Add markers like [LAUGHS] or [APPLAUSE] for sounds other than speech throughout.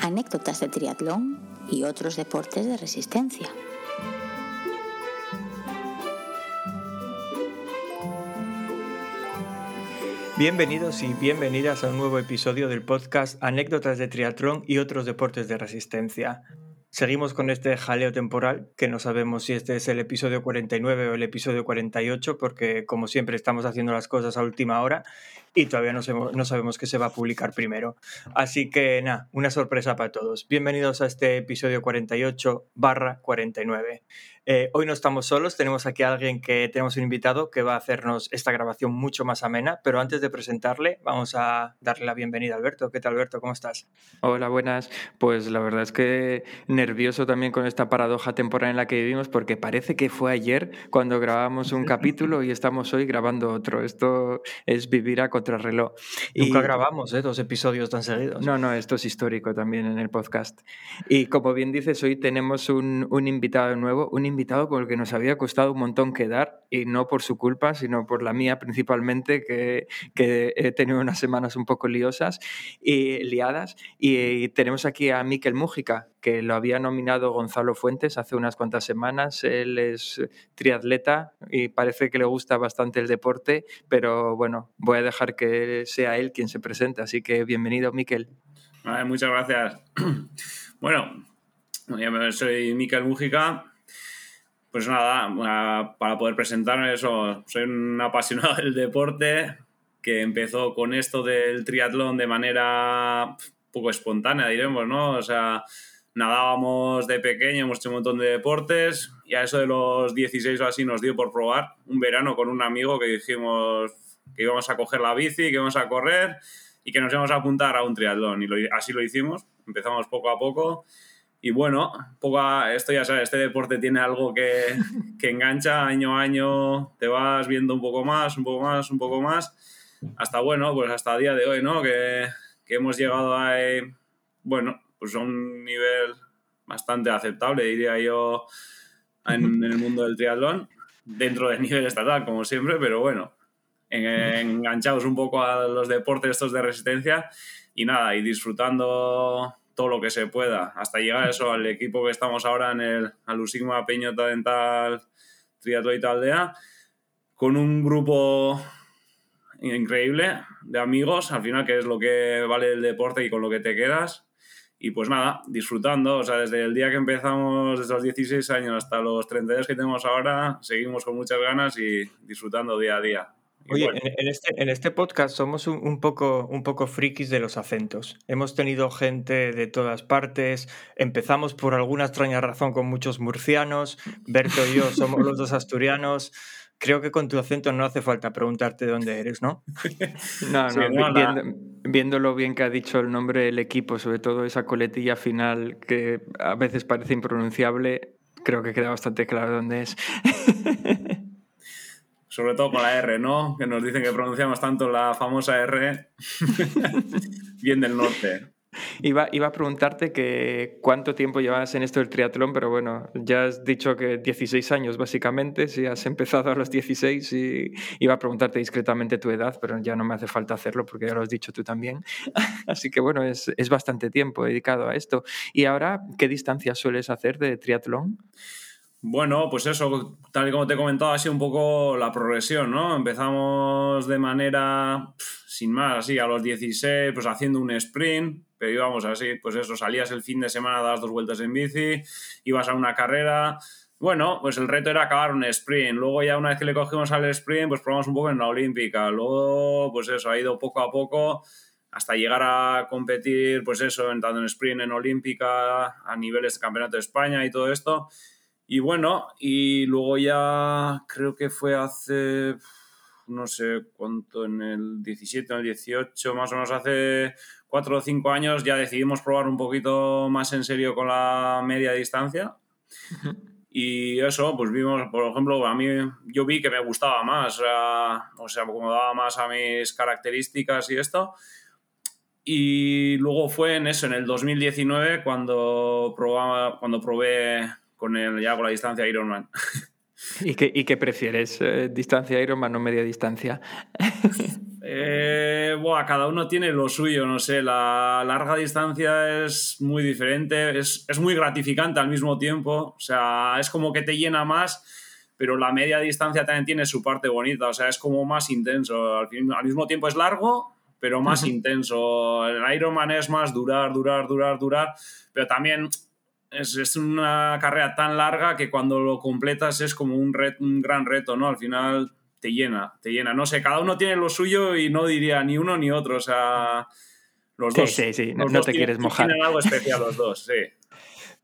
anécdotas de triatlón y otros deportes de resistencia. Bienvenidos y bienvenidas a un nuevo episodio del podcast Anécdotas de triatlón y otros deportes de resistencia. Seguimos con este jaleo temporal, que no sabemos si este es el episodio 49 o el episodio 48, porque como siempre estamos haciendo las cosas a última hora y todavía no, no sabemos qué se va a publicar primero. Así que nada, una sorpresa para todos. Bienvenidos a este episodio 48 barra 49. Eh, hoy no estamos solos, tenemos aquí a alguien que tenemos un invitado que va a hacernos esta grabación mucho más amena, pero antes de presentarle vamos a darle la bienvenida a Alberto. ¿Qué tal Alberto? ¿Cómo estás? Hola, buenas. Pues la verdad es que nervioso también con esta paradoja temporal en la que vivimos porque parece que fue ayer cuando grabamos un [LAUGHS] capítulo y estamos hoy grabando otro. Esto es vivir a contrarreloj. Nunca grabamos ¿eh? dos episodios tan seguidos. No, no, esto es histórico también en el podcast. Y como bien dices, hoy tenemos un, un invitado nuevo, un invitado con el que nos había costado un montón quedar, y no por su culpa, sino por la mía principalmente, que, que he tenido unas semanas un poco liosas y liadas. Y, tenemos aquí a Miquel Mújica, que lo había nominado Gonzalo Fuentes hace unas cuantas semanas. Él es triatleta y parece que le gusta bastante el deporte, pero bueno, voy a dejar que sea él quien se presente. Así que bienvenido, Miquel. muchas gracias. [CLEARS THROAT] bueno, soy Miquel Mújica, pues nada, para poder presentarme eso, soy un apasionado [LAUGHS] del deporte que empezó con esto del triatlón de manera poco espontánea, diremos, ¿no? O sea, nadábamos de pequeño, hemos hecho un montón de deportes y a eso de los 16 o así nos dio por probar un verano con un amigo que dijimos que íbamos a coger la bici, que íbamos a correr y que nos íbamos a apuntar a un triatlón y así lo hicimos, empezamos poco a poco y bueno, poco esto ya sabes, este deporte tiene algo que, [LAUGHS] que, engancha año a año, te vas viendo un poco más, un poco más, un poco más, hasta bueno, pues hasta el día de hoy, ¿no? Que, que hemos llegado a, bueno, pues a un nivel bastante aceptable, diría yo, en, el mundo del triatlón, dentro del nivel estatal, como siempre, pero bueno, enganchados un poco a los deportes estos de resistencia y nada, y disfrutando todo lo que se pueda, hasta llegar eso al equipo que estamos ahora en el Alusigma Peñota Dental Triatlón Aldea, con un grupo increíble de amigos, al final que es lo que vale el deporte y con lo que te quedas. Y pues nada, disfrutando, o sea, desde el día que empezamos, desde los 16 años hasta los 32 que tenemos ahora, seguimos con muchas ganas y disfrutando día a día. Oye, en, este, en este podcast somos un, poco, un poco frikis de los acentos. Hemos tenido gente de todas partes. Empezamos por alguna extraña razón con muchos murcianos. Berto y yo somos los dos asturianos. Creo que con tu acento no hace falta preguntarte de dónde eres, ¿no? [LAUGHS] no, no, viendo, lo bien que ha dicho el nombre del equipo, sobre todo esa coletilla final que a veces parece impronunciable, creo que queda bastante claro dónde es. [LAUGHS] sobre todo con la R, ¿no? Que nos dicen que pronunciamos tanto la famosa R [LAUGHS] bien del norte. Iba, iba a preguntarte que cuánto tiempo llevas en esto del triatlón, pero bueno, ya has dicho que 16 años básicamente, si has empezado a los 16 y iba a preguntarte discretamente tu edad, pero ya no me hace falta hacerlo porque ya lo has dicho tú también. [LAUGHS] Así que bueno, es, es bastante tiempo dedicado a esto. ¿Y ahora qué distancia sueles hacer de triatlón? Bueno, pues eso, tal y como te he comentado, ha sido un poco la progresión, ¿no? Empezamos de manera sin más, así, a los 16, pues haciendo un sprint, pero íbamos así, pues eso, salías el fin de semana, das dos vueltas en bici, ibas a una carrera. Bueno, pues el reto era acabar un sprint. Luego ya una vez que le cogimos al sprint, pues probamos un poco en la olímpica. Luego, pues eso, ha ido poco a poco hasta llegar a competir, pues eso, tanto en sprint, en olímpica, a niveles de campeonato de España y todo esto. Y bueno, y luego ya creo que fue hace, no sé cuánto, en el 17, en el 18, más o menos hace 4 o 5 años, ya decidimos probar un poquito más en serio con la media distancia. [LAUGHS] Y eso, pues vimos, por ejemplo, a mí yo vi que me gustaba más, o sea, o sea, acomodaba más a mis características y esto. Y luego fue en eso, en el 2019, cuando, probaba, cuando probé con el, ya con la distancia Ironman. [LAUGHS] [LAUGHS] ¿Y qué, y qué prefieres? Eh, ¿Distancia Ironman o media distancia? [LAUGHS] Eh, cada uno tiene lo suyo, no sé, la larga distancia es muy diferente, es, es, muy gratificante al mismo tiempo, o sea, es como que te llena más, pero la media distancia también tiene su parte bonita, o sea, es como más intenso, al, al mismo tiempo es largo, pero más intenso, el Ironman es más durar, durar, durar, durar, pero también es, es, una carrera tan larga que cuando lo completas es como un, un gran reto, ¿no? Al final te llena, te llena. No sé, cada uno tiene lo suyo y no diría ni uno ni otro. O sea, los dos. Sí, sí, no, te quieres mojar. Tienen algo [LAUGHS] especial los dos, sí.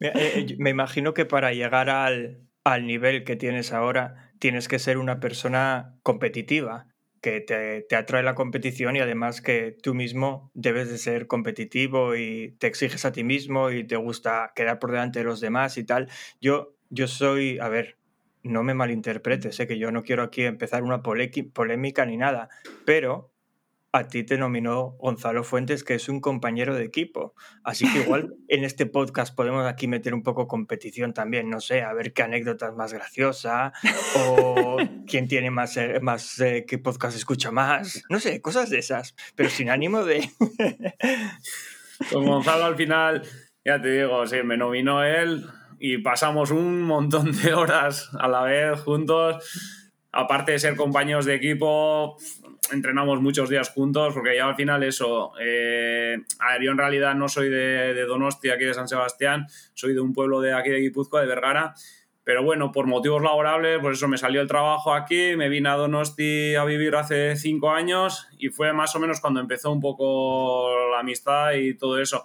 Eh, eh, me imagino que para llegar al, al nivel que tienes ahora tienes que ser una persona competitiva, que te, te, atrae la competición y además que tú mismo debes de ser competitivo y te exiges a ti mismo y te gusta quedar por delante de los demás y tal. Yo, yo soy, a ver, no me malinterpretes, sé que yo no quiero aquí empezar una polémica ni nada, pero a ti te nominó Gonzalo Fuentes, que es un compañero de equipo. Así que igual [LAUGHS] en este podcast podemos aquí meter un poco competición también, no sé, a ver qué anécdota es más graciosa o [LAUGHS] quién tiene más, eh, más eh, qué podcast escucha más, no sé, cosas de esas, pero sin ánimo de... Con [LAUGHS] Gonzalo al final, ya te digo, sí, me nominó él, y pasamos un montón de horas a la vez juntos. Aparte de ser compañeros de equipo, entrenamos muchos días juntos, porque ya al final eso, eh, a ver, yo en realidad no soy de, de, Donosti, aquí de San Sebastián, soy de un pueblo de aquí de Guipúzcoa, de Vergara, pero bueno, por motivos laborables, pues eso, me salió el trabajo aquí, me vine a Donosti a vivir hace cinco años y fue más o menos cuando empezó un poco la amistad y todo eso.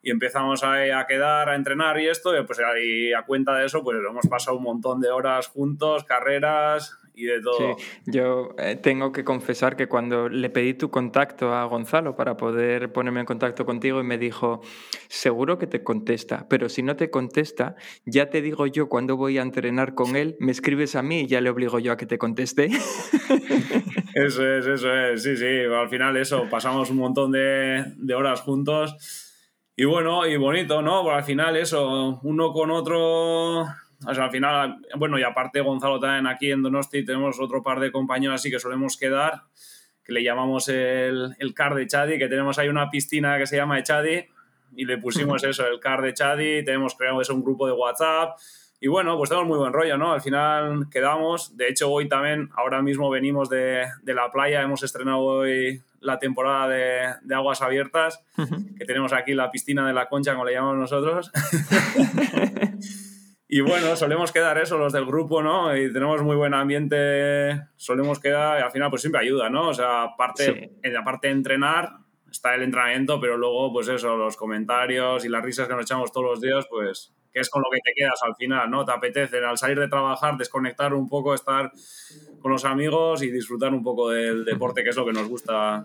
Y empezamos a, a, quedar, a entrenar y esto, y pues a cuenta de eso, pues hemos pasado un montón de horas juntos, carreras y de todo. Sí, yo eh, tengo que confesar que cuando le pedí tu contacto a Gonzalo para poder ponerme en contacto contigo y me dijo, seguro que te contesta, pero si no te contesta, ya te digo yo cuando voy a entrenar con él, me escribes a mí y ya le obligo yo a que te conteste. [LAUGHS] Eso es, eso es, sí, sí, al final eso, pasamos un montón de, de horas juntos y bueno, y bonito, ¿no? Porque al final eso, uno con otro, o sea, al final, bueno, y aparte Gonzalo también aquí en Donosti tenemos otro par de compañeros así que solemos quedar, que le llamamos el, el car de Chadi, que tenemos ahí una piscina que se llama Echadi y le pusimos [LAUGHS] eso, el car de Chadi, tenemos creado eso, un grupo de WhatsApp y bueno, pues tenemos muy buen rollo, ¿no? Al final quedamos, de hecho hoy también, ahora mismo venimos de, de la playa, hemos estrenado hoy la temporada de, de aguas abiertas, que tenemos aquí la piscina de la concha, como le llamamos nosotros. [LAUGHS] y bueno, solemos quedar eso, los del grupo, ¿no? Y tenemos muy buen ambiente, solemos quedar, y al final pues siempre ayuda, ¿no? O sea, aparte, sí. aparte de entrenar, está el entrenamiento, pero luego, pues eso, los comentarios y las risas que nos echamos todos los días, pues que es con lo que te quedas al final, ¿no? Te apetece al salir de trabajar, desconectar un poco, estar con los amigos y disfrutar un poco del deporte, que es lo que nos gusta.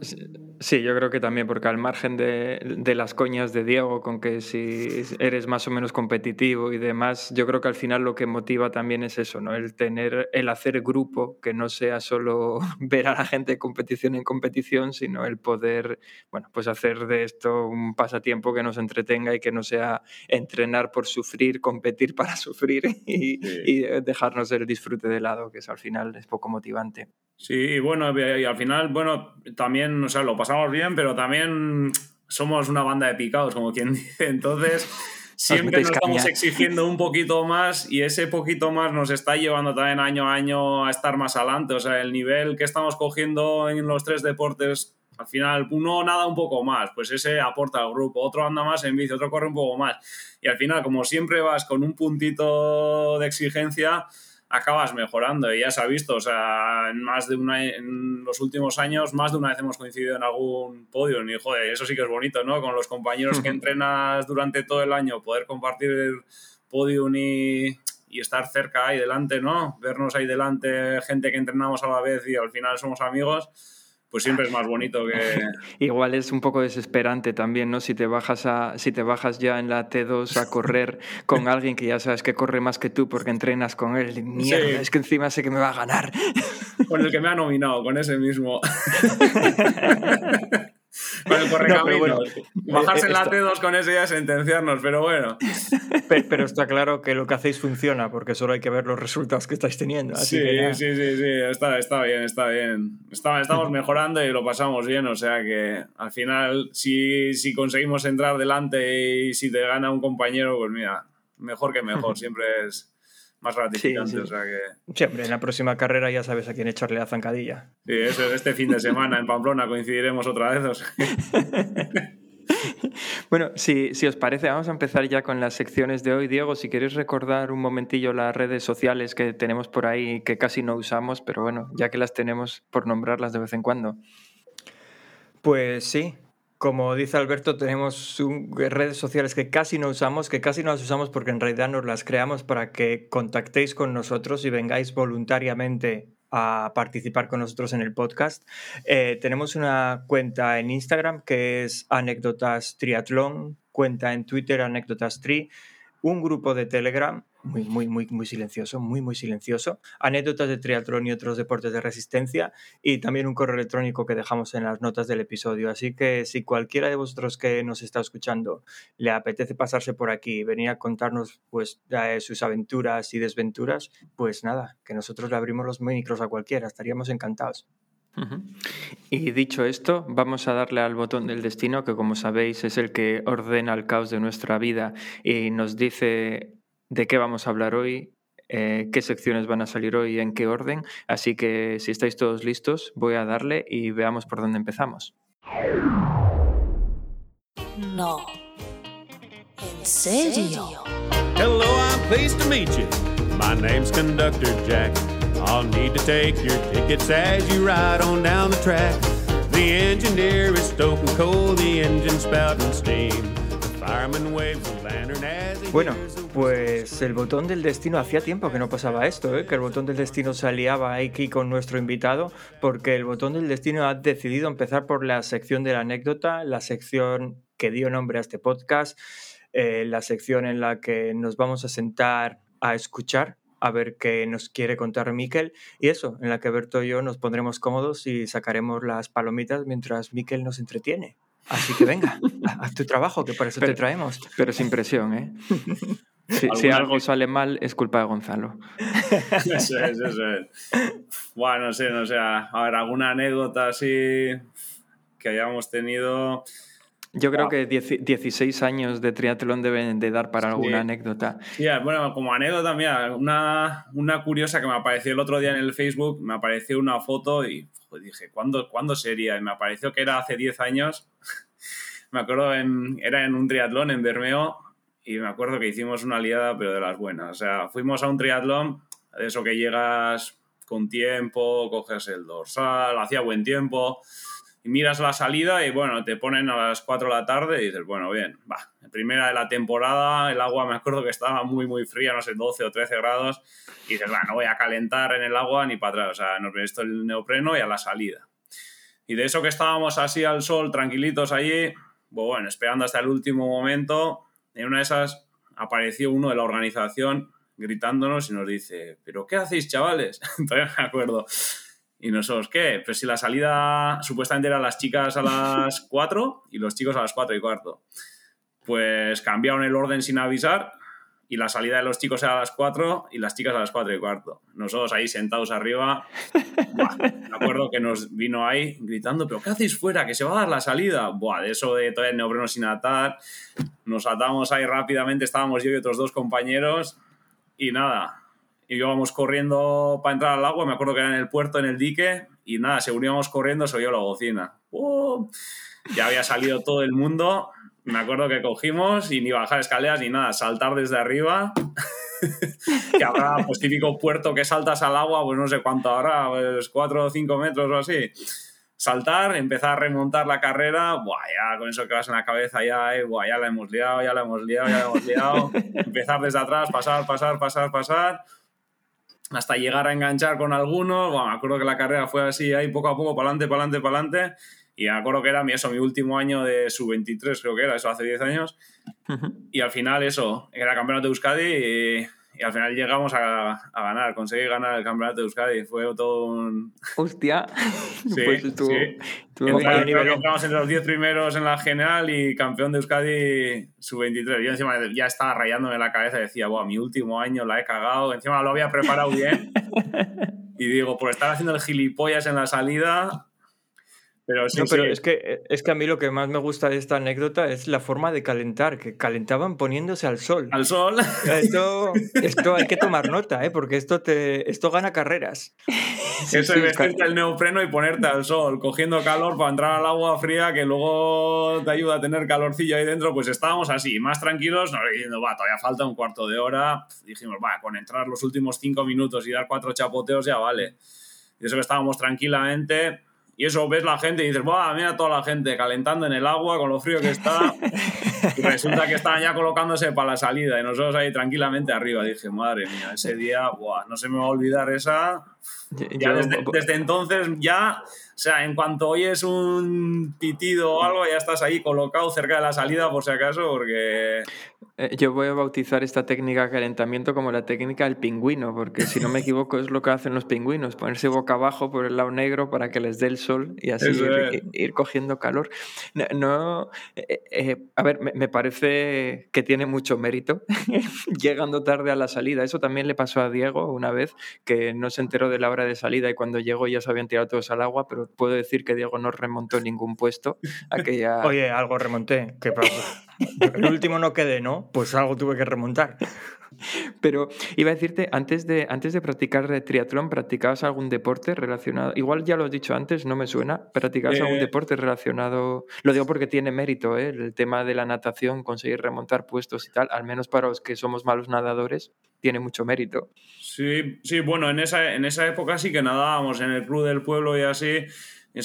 Sí, yo creo que también, porque al margen de, de las coñas de Diego, con que si eres más o menos competitivo y demás, yo creo que al final lo que motiva también es eso, ¿no? El tener, el hacer grupo, que no sea solo [LAUGHS] ver a la gente de competición en competición, sino el poder, bueno, pues hacer de esto un pasatiempo que nos entretenga y que no sea entrenar por sufrir competir para [LAUGHS] sufrir y, sí. y, dejarnos el disfrute de lado, que es al final es poco motivante. Sí, bueno, y al final, bueno, también, o sea, lo pasamos bien, pero también somos una banda de picados, como quien [LAUGHS] dice. Entonces, siempre nos estamos exigiendo un poquito más y ese poquito más nos está llevando también año a año a estar más adelante. O sea, el nivel que estamos cogiendo en los tres deportes al final, uno nada un poco más, pues ese aporta al grupo, otro anda más en bici, otro corre un poco más. Y al final, como siempre vas con un puntito de exigencia, acabas mejorando y ya se ha visto, o sea, en más de una en los últimos años más de una vez hemos coincidido en algún podio y joder, eso sí que es bonito, ¿no? Con los compañeros que [LAUGHS] entrenas durante todo el año, poder compartir el podio y, y estar cerca ahí delante, ¿no? Vernos ahí delante, gente que entrenamos a la vez y al final somos amigos pues siempre es más bonito que... [LAUGHS] Igual es un poco desesperante también, ¿no? Si te bajas, a, si te bajas ya en la T2 a [LAUGHS] correr con alguien que ya sabes que corre más que tú porque entrenas con él. Mierda, sí. es que encima sé que me va a ganar. Con el que me ha nominado, con ese mismo. [LAUGHS] con el correcaminos. bueno, Bajarse en la esto- T2 con eso ya es sentenciarnos, pero bueno. [LAUGHS] Pe- Pero está claro que lo que hacéis funciona, porque solo hay que ver los resultados que estáis teniendo. Así Sí, que sí, sí, sí, está, está bien, está bien. Está- estamos mejorando y lo pasamos bien, o sea que al final, si, si conseguimos entrar delante y si te gana un compañero, pues mira, mejor que mejor, [LAUGHS] siempre es más gratificante, sí. o sea que... Siempre, en la próxima carrera ya sabes a quién echarle la zancadilla. Sí, eso es este fin de semana en Pamplona coincidiremos otra vez. o sea. [LAUGHS] Bueno, si, si os parece, vamos a empezar ya con las secciones de hoy. Diego, si queréis recordar un momentillo las redes sociales que tenemos por ahí que casi no usamos, pero bueno, ya que las tenemos, por nombrarlas de vez en cuando. Pues sí, como dice Alberto, tenemos redes sociales que casi no usamos, que casi no las usamos porque en realidad nos las creamos para que contactéis con nosotros y vengáis voluntariamente a participar con nosotros en el podcast. Eh, tenemos una cuenta en Instagram que es anécdotas triatlón, cuenta en Twitter anécdotas tri, un grupo de Telegram muy, muy, muy, muy silencioso, muy, muy silencioso, anécdotas de triatlón y otros deportes de resistencia y también un correo electrónico que dejamos en las notas del episodio. Así que si cualquiera de vosotros que nos está escuchando le apetece pasarse por aquí y venir a contarnos pues eh, sus aventuras y desventuras, pues nada, que nosotros le abrimos los micros a cualquiera, estaríamos encantados. Y dicho esto, vamos a darle al botón del destino, que como sabéis es el que ordena el caos de nuestra vida y nos dice de qué vamos a hablar hoy, eh, qué secciones van a salir hoy y en qué orden. Así que si estáis todos listos, voy a darle y veamos por dónde empezamos. No. ¿En serio? Hello, I'm pleased to meet you. My name's Conductor Jack. I'll need to take your tickets as you ride on down the track. The engineer is stoking coal, the engine spouting steam. The fireman waves a lantern as he Bueno, pues el botón del destino hacía tiempo que no pasaba esto, ¿eh? que el botón del destino se aliaba aquí con nuestro invitado, porque el botón del destino ha decidido empezar por la sección de la anécdota, la sección que dio nombre a este podcast, eh, la sección en la que nos vamos a sentar a escuchar, a ver qué nos quiere contar Miquel, y eso, en la que Berto y yo nos pondremos cómodos y sacaremos las palomitas mientras Miquel nos entretiene. Así que venga, haz tu trabajo, que para eso te traemos. Pero sin presión, ¿eh? Si, [LAUGHS] algo sale mal, es culpa de Gonzalo. [LAUGHS] Eso es, eso es. Bueno, no sé, no sé. A ver, alguna anécdota así que hayamos tenido. Yo creo Wow. que 10 16 años de triatlón deben de dar para alguna Sí. anécdota. Sí, bueno, como anécdota, mira, una, una curiosa que me apareció el otro día en el Facebook, me apareció una foto y joder, dije, ¿cuándo, ¿cuándo sería? Y me apareció que era hace 10 años. [LAUGHS] me acuerdo, en, era en un triatlón en Bermeo y me acuerdo que hicimos una liada, pero de las buenas. O sea, fuimos a un triatlón, de eso que llegas con tiempo, coges el dorsal, hacía buen tiempo miras la salida y bueno, te ponen a las 4 de la tarde y dices, bueno, bien, va, primera de la temporada, el agua me acuerdo que estaba muy, muy fría, no sé, 12 o 13 grados, y dices, va, no voy a calentar en el agua ni para atrás, o sea, nos visto el neopreno y a la salida. Y de eso que estábamos así al sol, tranquilitos allí, pues bueno, esperando hasta el último momento, en una de esas apareció uno de la organización gritándonos y nos dice, ¿pero qué hacéis, chavales? [LAUGHS] Todavía me acuerdo. Y nosotros, ¿qué? Pues si la salida supuestamente era las chicas a las [LAUGHS] 4 y los chicos a las 4 y cuarto. Pues cambiaron el orden sin avisar y la salida de los chicos era a las 4 y las chicas a las 4 y cuarto. Nosotros ahí sentados arriba, buah, me acuerdo que nos vino ahí gritando, ¿pero qué hacéis fuera? Que se va a dar la salida. Buah, de eso de todavía el neopreno sin atar, nos atamos ahí rápidamente, estábamos yo y otros dos compañeros y nada, y íbamos corriendo para entrar al agua, me acuerdo que era en el puerto, en el dique, y nada, según íbamos corriendo se oyó la bocina. ¡Oh! Ya había salido todo el mundo, me acuerdo que cogimos y ni bajar escaleras ni nada, saltar desde arriba, [LAUGHS] que habrá pues típico puerto que saltas al agua, pues no sé cuánto habrá, pues 4 o 5 metros o así. Saltar, empezar a remontar la carrera, buah, ya con eso que vas en la cabeza, ya, eh, buah, ya la hemos liado, ya la hemos liado, ya la hemos liado. [LAUGHS] empezar desde atrás, pasar, pasar, pasar, pasar hasta llegar a enganchar con algunos. Bueno, me acuerdo que la carrera fue así, ahí poco a poco, para adelante, para adelante, para adelante. Y me acuerdo que era mi, eso, mi último año de sub-23, creo que era, eso hace 10 años. Y al final, eso, era campeonato de Euskadi y, y al final llegamos a, a, ganar, conseguí ganar el campeonato de Euskadi. Fue todo un. [LAUGHS] Hostia, [LAUGHS] Sí, pues estuvo, sí. estuvo Entra- que entramos entre los 10 primeros en la general y campeón de Euskadi sub-23. Yo encima ya estaba rayándome la cabeza y decía, Buah, mi último año la he cagado. Encima lo había preparado bien. [LAUGHS] y digo, por estar haciendo el gilipollas en la salida. Pero sí, no, pero sí. es que, es que a mí lo que más me gusta de esta anécdota es la forma de calentar, que calentaban poniéndose al sol. Al sol. Esto, esto hay que tomar nota, ¿eh? porque esto, te, esto gana carreras. [LAUGHS] Sí, Eso es vestirte el neopreno y ponerte al sol, cogiendo calor para entrar al agua fría que luego te ayuda a tener calorcillo ahí dentro. Pues estábamos así, más tranquilos, nos diciendo, va, todavía falta un cuarto de hora. Dijimos, va, con entrar los últimos cinco minutos y dar cuatro chapoteos ya vale. Y eso que estábamos tranquilamente. Y eso ves la gente y dices, va, mira toda la gente calentando en el agua con lo frío que está. Y resulta que estaban ya colocándose para la salida y nosotros ahí tranquilamente arriba. Dije, madre mía, ese día, buah, no se me va a olvidar esa. Ya desde, desde entonces, ya, o sea, en cuanto oyes un pitido o algo, ya estás ahí colocado cerca de la salida por si acaso, porque Eh, Yo voy a bautizar esta técnica de calentamiento como la técnica del pingüino, porque si no me [LAUGHS] equivoco es lo que hacen los pingüinos, ponerse boca abajo por el lado negro para que les dé el sol y así ir, ir cogiendo calor. No, no, eh, eh, a ver, me, me parece que tiene mucho mérito [LAUGHS] llegando tarde a la salida. Eso también le pasó a Diego una vez, que no se enteró de la hora de salida y cuando llegó ya se habían tirado todos al agua, pero puedo decir que Diego no remontó ningún puesto. [LAUGHS] Aquella... Oye, algo remonté. ¿Qué pasa? [LAUGHS] El último no quedé, ¿no? Pues algo tuve que remontar. Pero iba a decirte, antes de, antes de practicar triatlón, ¿practicabas algún deporte relacionado? Igual ya lo has dicho antes, no me suena. ¿Practicabas algún Eh, deporte relacionado? Lo digo porque tiene mérito, ¿eh? El tema de la natación, conseguir remontar puestos y tal, al menos para los que somos malos nadadores, tiene mucho mérito. Sí, sí, bueno, en esa, en esa época sí que nadábamos en el club del pueblo y así.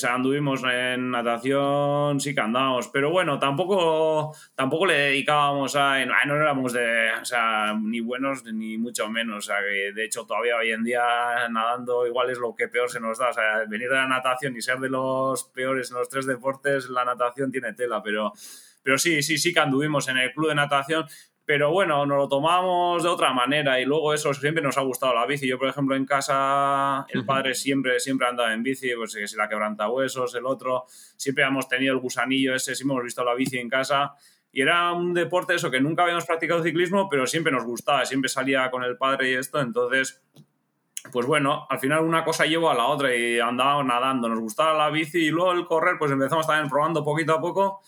Anduvimos en natación, sí que andábamos, pero bueno, tampoco, tampoco le dedicábamos a... ay, No éramos de, o sea, ni buenos ni mucho menos. O sea, que de hecho todavía hoy en día nadando igual es lo que peor se nos da. O sea, venir de la natación y ser de los peores en los tres deportes, la natación tiene tela, pero, pero sí, sí, sí que anduvimos en el club de natación. Pero bueno, nos lo tomamos de otra manera y luego eso siempre nos ha gustado la bici. Yo, por ejemplo, en casa, el padre siempre, siempre andaba en bici, pues si la quebranta huesos, el otro, siempre hemos tenido el gusanillo ese, siempre hemos visto la bici en casa. Y era un deporte eso que nunca habíamos practicado ciclismo, pero siempre nos gustaba, siempre salía con el padre y esto, entonces pues bueno, al final una cosa llevó a la otra y andábamos nadando, nos gustaba la bici y luego el correr, pues empezamos también probando poquito a poco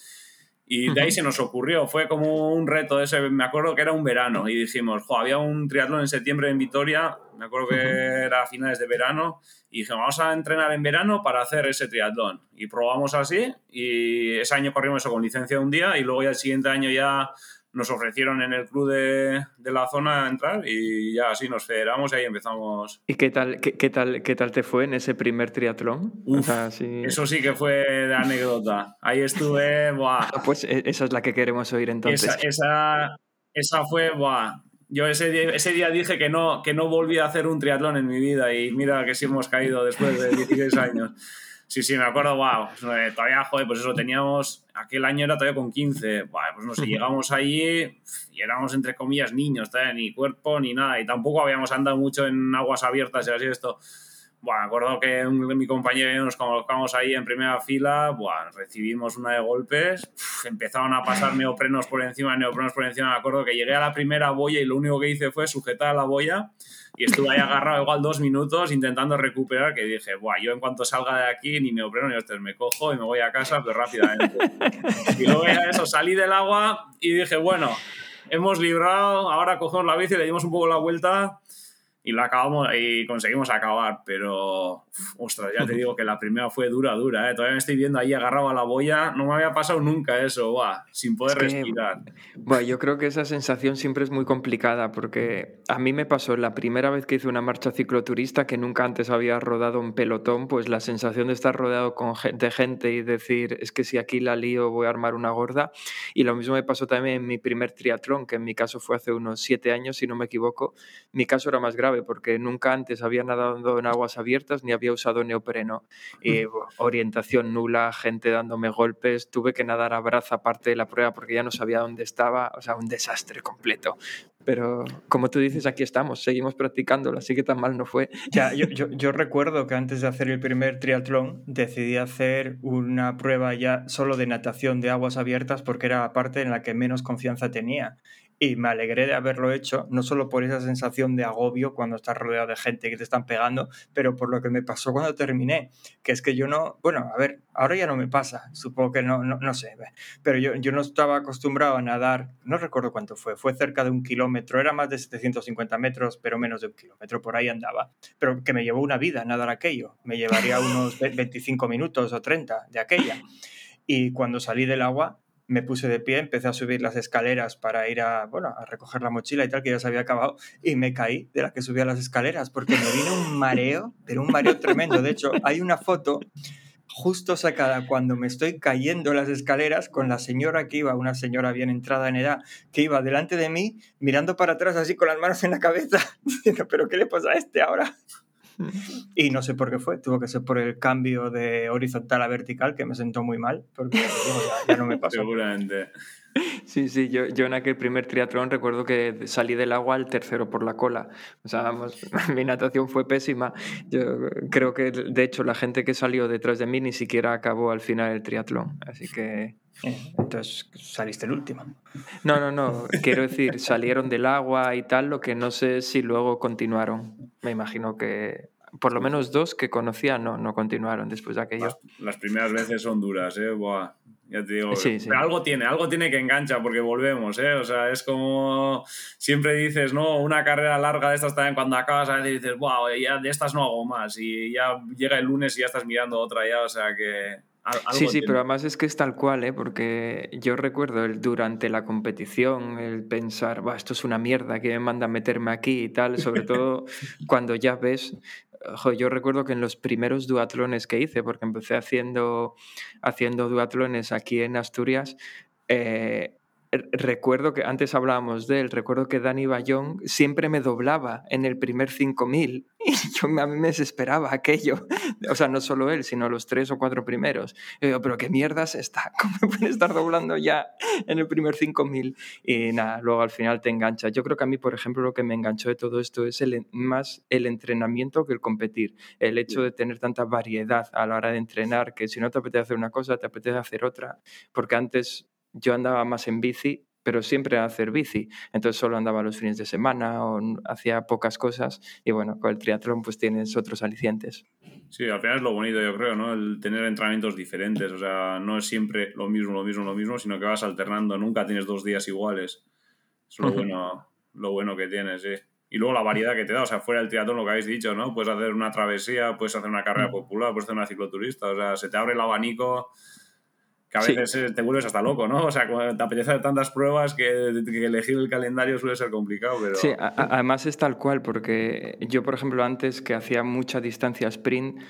y de ahí se nos ocurrió, fue como un reto ese, me acuerdo que era un verano y dijimos, jo, había un triatlón en septiembre en Vitoria, me acuerdo que era a finales de verano y dijimos, vamos a entrenar en verano para hacer ese triatlón y probamos así y ese año corrimos eso con licencia un día y luego ya el siguiente año ya nos ofrecieron en el club de, de la zona entrar y ya así nos federamos y ahí empezamos. ¿Y qué tal, qué, qué tal, qué tal te fue en ese primer triatlón? O Uf, sea, sí- Eso sí que fue de anécdota. Ahí estuve, [LAUGHS] buah. Ah, Pues e- esa es la que queremos oír entonces. Esa, esa, esa fue, buah. Yo ese día, ese día dije que no, que no volví a hacer un triatlón en mi vida y mira que sí hemos caído después de 16 años. Sí, sí, me acuerdo, wow, todavía, joder, pues eso teníamos, aquel año era todavía con 15, buah, pues no sé, [LAUGHS] llegamos allí y éramos entre comillas niños, todavía ni cuerpo ni nada, y tampoco habíamos andado mucho en aguas abiertas y así esto. Bueno, me acuerdo que un- mi compañero y yo nos colocamos ahí en primera fila, buah, recibimos una de golpes, uf, empezaron a pasar [LAUGHS] neoprenos por encima, neoprenos por encima, me acuerdo que llegué a la primera boya y lo único que hice fue sujetar la boya y estuve ahí agarrado igual dos minutos intentando recuperar, que dije, buah, yo en cuanto salga de aquí ni neopreno ni hostias, me cojo y me voy a casa, pero rápidamente. y luego ya eso, salí del agua y dije, bueno, hemos librado, ahora cogemos la bici, le dimos un poco la vuelta y la acabamos y conseguimos acabar, pero ostras, ya te [LAUGHS] digo que la primera fue dura, dura, ¿eh? todavía me estoy viendo ahí agarrado a la boya, no me había pasado nunca eso, sin poder Es que- respirar. Bueno, yo creo que esa sensación siempre es muy complicada porque a mí me pasó la primera vez que hice una marcha cicloturista que nunca antes había rodado un pelotón, pues la sensación de estar rodeado con gen- de gente y decir, es que si aquí la lío voy a armar una gorda. Y lo mismo me pasó también en mi primer triatlón, que en mi caso fue hace unos siete años, si no me equivoco. Mi caso era más grave porque nunca antes había nadado en aguas abiertas ni había usado neopreno. Y, bo, orientación nula, gente dándome golpes, tuve que nadar a braza aparte de la prueba porque ya no sabía dónde estaba, o sea, un desastre completo. Pero como tú dices, aquí estamos, seguimos practicándolo, así que tan mal no fue. Ya, yo, yo, yo, recuerdo que antes de hacer el primer triatlón decidí hacer una prueba ya solo de natación de aguas abiertas porque era la parte en la que menos confianza tenía y me alegré de haberlo hecho, no solo por esa sensación de agobio cuando estás rodeado de gente que te están pegando, pero por lo que me pasó cuando terminé, que es que yo no, bueno, a ver, ahora ya no me pasa, supongo que no, no, no sé, pero yo, yo no estaba acostumbrado a nadar, no recuerdo cuánto fue, fue cerca de un kilómetro, era más de 750 metros, pero menos de un kilómetro, por ahí andaba, pero que me llevó una vida nadar aquello, me llevaría [LAUGHS] unos 25 minutos o 30 de aquella. Y cuando salí del agua, me puse de pie, empecé a subir las escaleras para ir a, bueno, a recoger la mochila y tal, que ya se había acabado, y me caí de la que subía las escaleras, porque me vino un mareo, pero un mareo tremendo. De hecho, hay una foto justo sacada cuando me estoy cayendo las escaleras con la señora que iba, una señora bien entrada en edad, que iba delante de mí, mirando para atrás así con las manos en la cabeza, [LAUGHS] diciendo, pero ¿qué le pasa a este ahora? Y no sé por qué fue, tuvo que ser por el cambio de horizontal a vertical que me sentó muy mal, porque ya, no me pasó. [LAUGHS] Seguramente. [LAUGHS] Sí, sí, yo, yo en aquel primer triatlón recuerdo que salí del agua al tercero por la cola. O sea, vamos, [LAUGHS] mi natación fue pésima. Yo creo que, de hecho, la gente que salió detrás de mí ni siquiera acabó al final el triatlón. Así que... Eh, entonces saliste el último. No, no, no. Quiero decir, salieron del agua y tal, lo que no sé si luego continuaron. Me imagino que por lo menos dos que conocía no, no continuaron después de aquello. Las, primeras veces son duras, ¿eh? Buah, ya te digo. Pero algo tiene, algo tiene que engancha porque volvemos, ¿eh? O sea, es como siempre dices, ¿no? Una carrera larga de estas también cuando acabas a veces dices, wow, ya de estas no hago más. Y ya llega el lunes y ya estás mirando otra ya, o sea que sí, sí, pero además es que es tal cual, ¿eh? porque yo recuerdo el, durante la competición el pensar, esto es una mierda, que me manda a meterme aquí y tal, sobre [LAUGHS] todo cuando ya ves, yo recuerdo que en los primeros duatlones que hice, porque empecé haciendo, haciendo duatlones aquí en Asturias, eh, recuerdo que antes hablábamos de él, recuerdo que Dani Bayón siempre me doblaba en el primer 5000 [LAUGHS] y yo a mí me desesperaba aquello. [LAUGHS] O sea, no solo él, sino los tres o cuatro primeros. Pero qué mierdas está, [LAUGHS] ¿cómo me estar doblando ya en el primer 5000? Y nada, luego al final te engancha. Yo creo que a mí, por ejemplo, lo que me enganchó de todo esto es el, más el entrenamiento que el competir. El hecho de tener tanta variedad a la hora de entrenar, que si no te apetece hacer una cosa, te apetece hacer otra. Porque antes yo andaba más en bici, pero siempre a hacer bici. Entonces solo andaba los fines de semana o hacía pocas cosas. Y bueno, con el triatlón pues tienes otros alicientes. Sí, al final es lo bonito, yo creo, ¿no? El tener entrenamientos diferentes. O sea, no es siempre lo mismo, lo mismo, lo mismo, sino que vas alternando. Nunca tienes dos días iguales. Es lo, bueno, lo bueno que tienes, sí. Y luego la variedad que te da, o sea, fuera del triatlón, lo que habéis dicho, ¿no? Puedes hacer una travesía, puedes hacer una carrera popular, puedes hacer una cicloturista, o sea, se te abre el abanico que a veces eh, te vuelves hasta loco, ¿no? O sea, te apetece hacer tantas pruebas que, elegir el calendario suele ser complicado, pero... Sí, además es tal cual, porque yo, por ejemplo, antes que hacía mucha distancia sprint,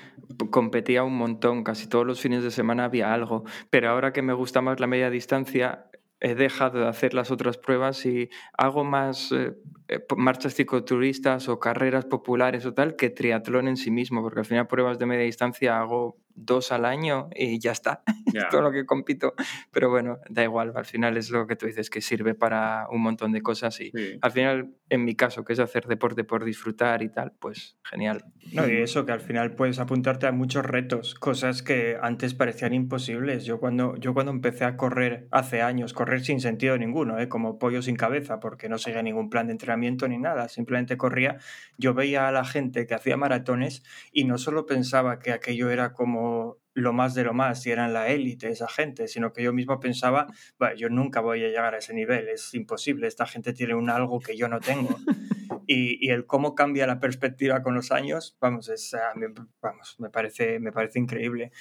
competía un montón, casi todos los fines de semana había algo, pero ahora que me gusta más la media distancia, he dejado de hacer las otras pruebas y hago más eh, eh, marchas cicloturistas o carreras populares o tal que triatlón en sí mismo, porque al final pruebas de media distancia hago dos al año y ya está. [LAUGHS] todo lo que compito. Pero bueno, da igual, al final es lo que tú dices, que sirve para un montón de cosas y al final, en mi caso, que es hacer deporte por disfrutar y tal, pues genial. No, y eso, que al final puedes apuntarte a muchos retos, cosas que antes parecían imposibles. Yo cuando, yo cuando empecé a correr hace años, correr sin sentido ninguno, ¿eh? como pollo sin cabeza, porque no seguía ningún plan de entrenamiento ni nada, simplemente corría, yo veía a la gente que hacía maratones y no solo pensaba que aquello era como lo más de lo más y eran la élite esa gente, sino que yo mismo pensaba, yo nunca voy a llegar a ese nivel, es imposible, esta gente tiene un algo que yo no tengo. [LAUGHS] Y, el cómo cambia la perspectiva con los años, vamos, es, vamos me, parece, me parece increíble.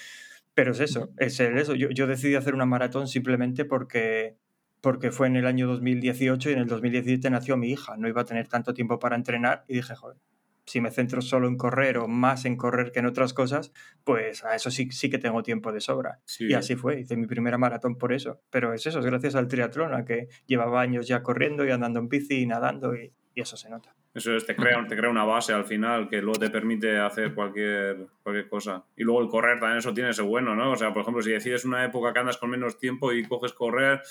Pero es eso, es eso. Yo, yo decidí hacer una maratón simplemente porque, porque fue en el año 2018 y en el 2017 nació mi hija. No iba a tener tanto tiempo para entrenar y dije, joder, si me centro solo en correr o más en correr que en otras cosas, pues a eso sí, sí que tengo tiempo de sobra. Y así fue, hice mi primera maratón por eso. Pero es eso, es gracias al triatlón, a que llevaba años ya corriendo y andando en bici y nadando y, eso se nota. Eso es, te crea, te crea una base al final que luego te permite hacer cualquier, cualquier cosa. Y luego el correr también eso tiene ese bueno, ¿no? O sea, por ejemplo, si decides una época que andas con menos tiempo y coges correr,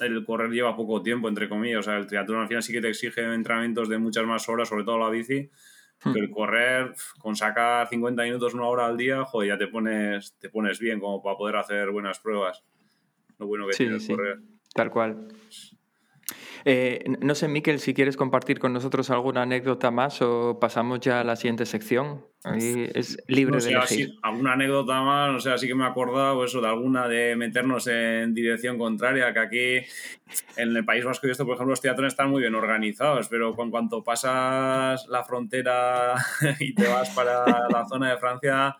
el correr lleva poco tiempo, entre comillas. O sea, el triatlón al final sí que te exige entrenamientos de muchas más horas, sobre todo la bici. Hmm. Pero el correr, con sacar 50 minutos, una hora al día, joder, ya te pones, te pones bien como para poder hacer buenas pruebas. Lo bueno que Sí, tiene el sí. correr. Tal cual. Eh, no sé, Miquel, si quieres compartir con nosotros alguna anécdota más o pasamos ya a la siguiente sección. Ahí es libre No de elegir. así, alguna anécdota más, no sé, así que me he acordado eso, de alguna de meternos en dirección contraria, que aquí en el País Vasco y esto, por ejemplo, los teatros están muy bien organizados, pero con cuanto pasas la frontera [LAUGHS] y te vas para la zona de Francia,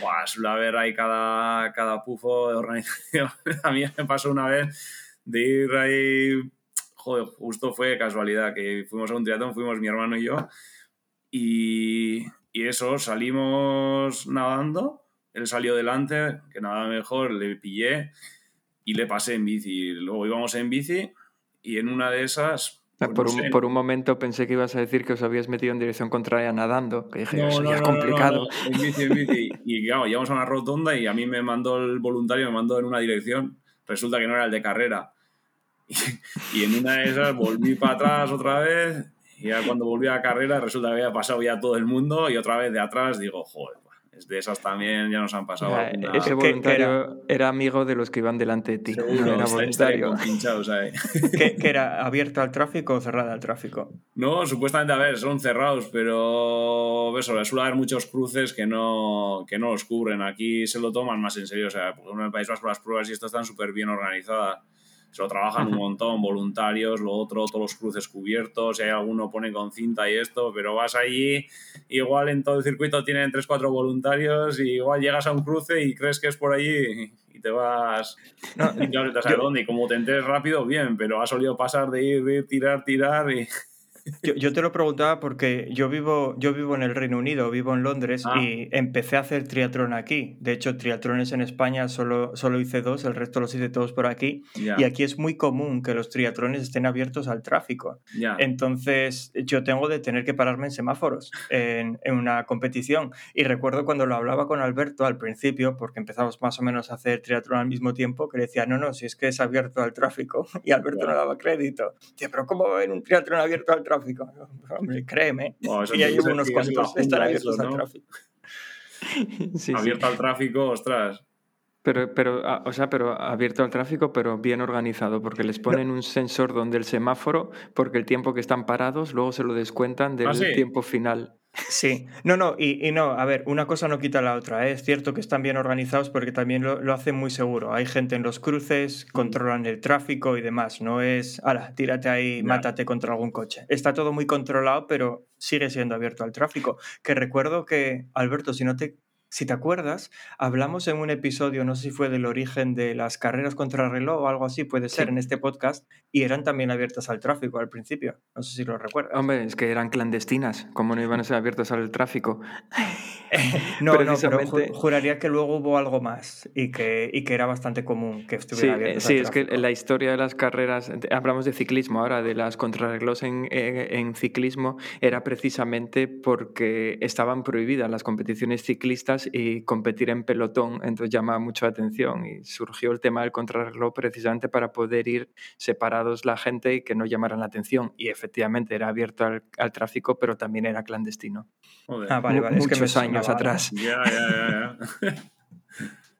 ¡buah! suele haber ahí cada, cada pufo de organización. [LAUGHS] A mí me pasó una vez de ir ahí, joder, justo fue casualidad, que fuimos a un triatlón, fuimos mi hermano y yo, y, y eso, salimos nadando, él salió delante, que nada mejor, le pillé y le pasé en bici. Luego íbamos en bici y en una de esas... Ah, pues, Por no un, sé, por un momento pensé que ibas a decir que os habías metido en dirección contraria nadando, que dije, no, eso no, ya es complicado. En bici, en bici. Y claro, llegamos a una rotonda y a mí me mandó el voluntario, me mandó en una dirección. Resulta que no era el de carrera. [LAUGHS] Y, en una de esas volví para atrás otra vez. Y ya cuando volví a la carrera resulta que había pasado ya todo el mundo. Y otra vez de atrás digo, joder, es de esas también ya nos han pasado. Ese voluntario era... amigo de los que iban delante de ti, Seguro, no era voluntario. ¿Que, que [LAUGHS] era abierto al tráfico o cerrada al tráfico? No, supuestamente, a ver, son cerrados, pero eso, suele haber muchos cruces que no, que no los cubren. Aquí se lo toman más en serio. O sea, por ejemplo, en el País Vasco las pruebas y esto están súper bien organizadas. Se lo trabajan un montón, voluntarios, lo otro, todos los cruces cubiertos, si hay alguno pone con cinta y esto, pero vas allí, igual en todo el circuito tienen 3-4 voluntarios y igual llegas a un cruce y crees que es por allí y te vas... No, [LAUGHS] Y claro, te sabes dónde, y como te enteres rápido, bien, pero has solido pasar de ir, de ir, tirar, tirar y... Yo, yo te lo preguntaba porque yo vivo, yo vivo en el Reino Unido, vivo en Londres Ah. y empecé a hacer triatlón aquí. De hecho, triatlones en España solo, solo hice dos, el resto los hice todos por aquí. Ya, Y aquí es muy común que los triatlones estén abiertos al tráfico. ya. Entonces, yo tengo de tener que pararme en semáforos en, en una competición. Y recuerdo cuando lo hablaba con Alberto al principio, porque empezamos más o menos a hacer triatlón al mismo tiempo, que le decía, no, no, si es que es abierto al tráfico. [LAUGHS] Y Alberto Ya. no daba crédito. Decía, pero ¿cómo va a haber un triatlón abierto al tráfico? Hombre, créeme. Bueno, y ser- unos cuantos, están abiertos eso, al tráfico. [LAUGHS] Sí, sí. Abierto al tráfico, ostras. Pero, pero, o sea, pero abierto al tráfico, pero bien organizado, porque les ponen un sensor donde el semáforo, porque el tiempo que están parados, luego se lo descuentan del ¿Ah, sí? tiempo final. Sí, no, no, y, y no, a ver, una cosa no quita la otra. ¿eh? Es cierto que están bien organizados porque también lo, lo hacen muy seguro. Hay gente en los cruces, controlan el tráfico y demás. No es, ala, tírate ahí, mátate contra algún coche. Está todo muy controlado, pero sigue siendo abierto al tráfico. Que recuerdo que, Alberto, si no te, si te acuerdas, hablamos en un episodio, no sé si fue del origen de las carreras contra reloj o algo así, puede ser, Sí. en este podcast, y eran también abiertas al tráfico al principio. No sé si lo recuerdas. Hombre, es que eran clandestinas, ¿cómo no iban a ser abiertos al tráfico? No, [LAUGHS] no, pero Precisamente- ju- juraría que luego hubo algo más y que, y que era bastante común que Sí, estuviera eh, abierto. sí es que la historia de las carreras, hablamos de ciclismo ahora, de las contrarreglos en, en- en ciclismo, era precisamente porque estaban prohibidas las competiciones ciclistas y competir en pelotón, entonces llama mucho la atención y surgió el tema del contrarreloj precisamente para poder ir separados la gente y que no llamaran la atención. Y efectivamente era abierto al, al tráfico, pero también era clandestino. Joder. Ah, vale, vale. es que me muchos años sonaba atrás. Ya, ya, ya, ya.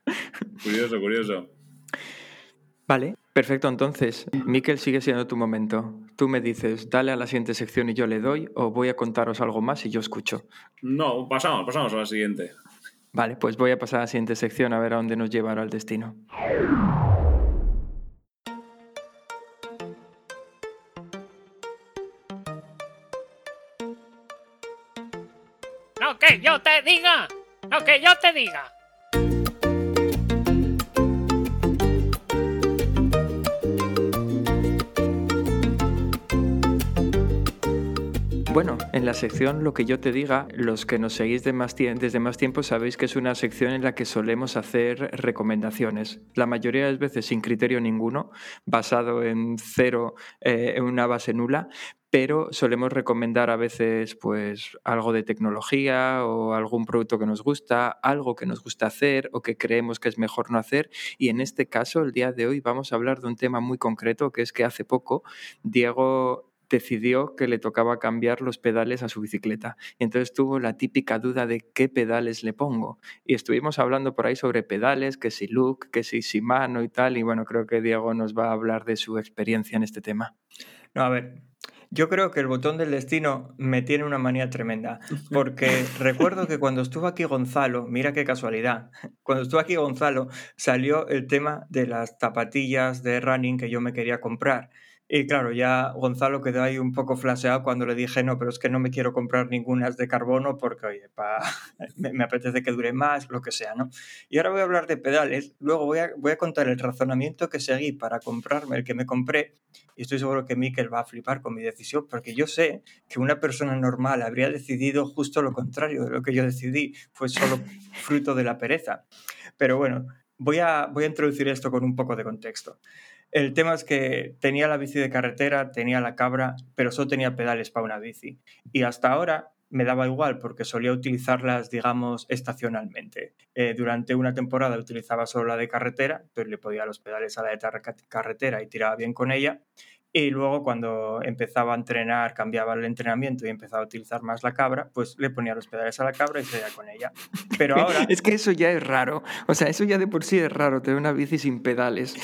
[LAUGHS] curioso, curioso. Vale, perfecto. Entonces, Miquel, sigue siendo tu momento. Tú me dices, dale a la siguiente sección y yo le doy, o voy a contaros algo más y yo escucho. No, pasamos, pasamos a la siguiente. Vale, pues voy a pasar a la siguiente sección a ver a dónde nos lleva ahora el destino. Lo que yo te diga. Lo que yo te diga. Bueno, en la sección Lo que yo te diga, los que nos seguís desde más tiempo sabéis que es una sección en la que solemos hacer recomendaciones. La mayoría de las veces sin criterio ninguno, basado en cero, eh, en una base nula, pero solemos recomendar a veces pues algo de tecnología o algún producto que nos gusta, algo que nos gusta hacer o que creemos que es mejor no hacer. Y en este caso, el día de hoy vamos a hablar de un tema muy concreto, que es que hace poco Diego decidió que le tocaba cambiar los pedales a su bicicleta. Y entonces tuvo la típica duda de qué pedales le pongo. Y estuvimos hablando por ahí sobre pedales, que si Look, que si Shimano y tal. Y bueno, creo que Diego nos va a hablar de su experiencia en este tema. No, a ver, yo creo que el botón del destino me tiene una manía tremenda, [LAUGHS] porque recuerdo que cuando estuvo aquí Gonzalo, mira qué casualidad, cuando estuvo aquí Gonzalo salió el tema de las zapatillas de running que yo me quería comprar. Y claro, ya Gonzalo quedó ahí un poco flaseado cuando le dije, no, pero es que no me quiero comprar ninguna de carbono porque, oye, pa, [LAUGHS] me, me, apetece que dure más, lo que sea, ¿no? Y ahora voy a hablar de pedales, luego voy a, voy a contar el razonamiento que seguí para comprarme el que me compré y estoy seguro que Mikel va a flipar con mi decisión porque yo sé que una persona normal habría decidido justo lo contrario de lo que yo decidí, fue solo [LAUGHS] fruto de la pereza. Pero bueno, voy a, voy a introducir esto con un poco de contexto. El tema es que tenía la bici de carretera, tenía la cabra, pero solo tenía pedales para una bici. Y hasta ahora me daba igual porque solía utilizarlas, digamos, estacionalmente. Eh, durante una temporada utilizaba solo la de carretera, entonces le podía los pedales a la de carretera y tiraba bien con ella. Y luego cuando empezaba a entrenar, cambiaba el entrenamiento y empezaba a utilizar más la cabra, pues le ponía los pedales a la cabra y seguía con ella. Pero [LAUGHS] ahora... Es que eso ya es raro. O sea, eso ya de por sí es raro, tener una bici sin pedales.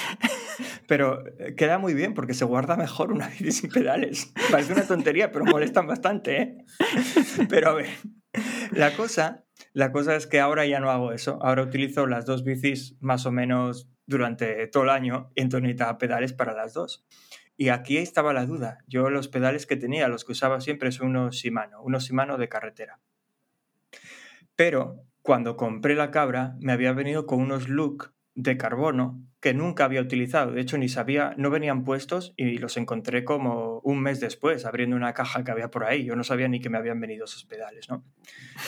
[LAUGHS] Pero eh, queda muy bien porque se guarda mejor una bici sin pedales. [LAUGHS] Parece una tontería, pero molestan bastante, ¿eh? Pero a ver, la cosa, la cosa es que ahora ya no hago eso. Ahora utilizo las dos bicis más o menos durante todo el año y entonces necesitaba pedales para las dos. Y aquí estaba la duda. Yo los pedales que tenía, los que usaba siempre son unos Shimano, unos Shimano de carretera. Pero cuando compré la cabra me había venido con unos look de carbono que nunca había utilizado. De hecho, ni sabía, no venían puestos y los encontré como un mes después, abriendo una caja que había por ahí. Yo no sabía ni que me habían venido esos pedales, ¿no?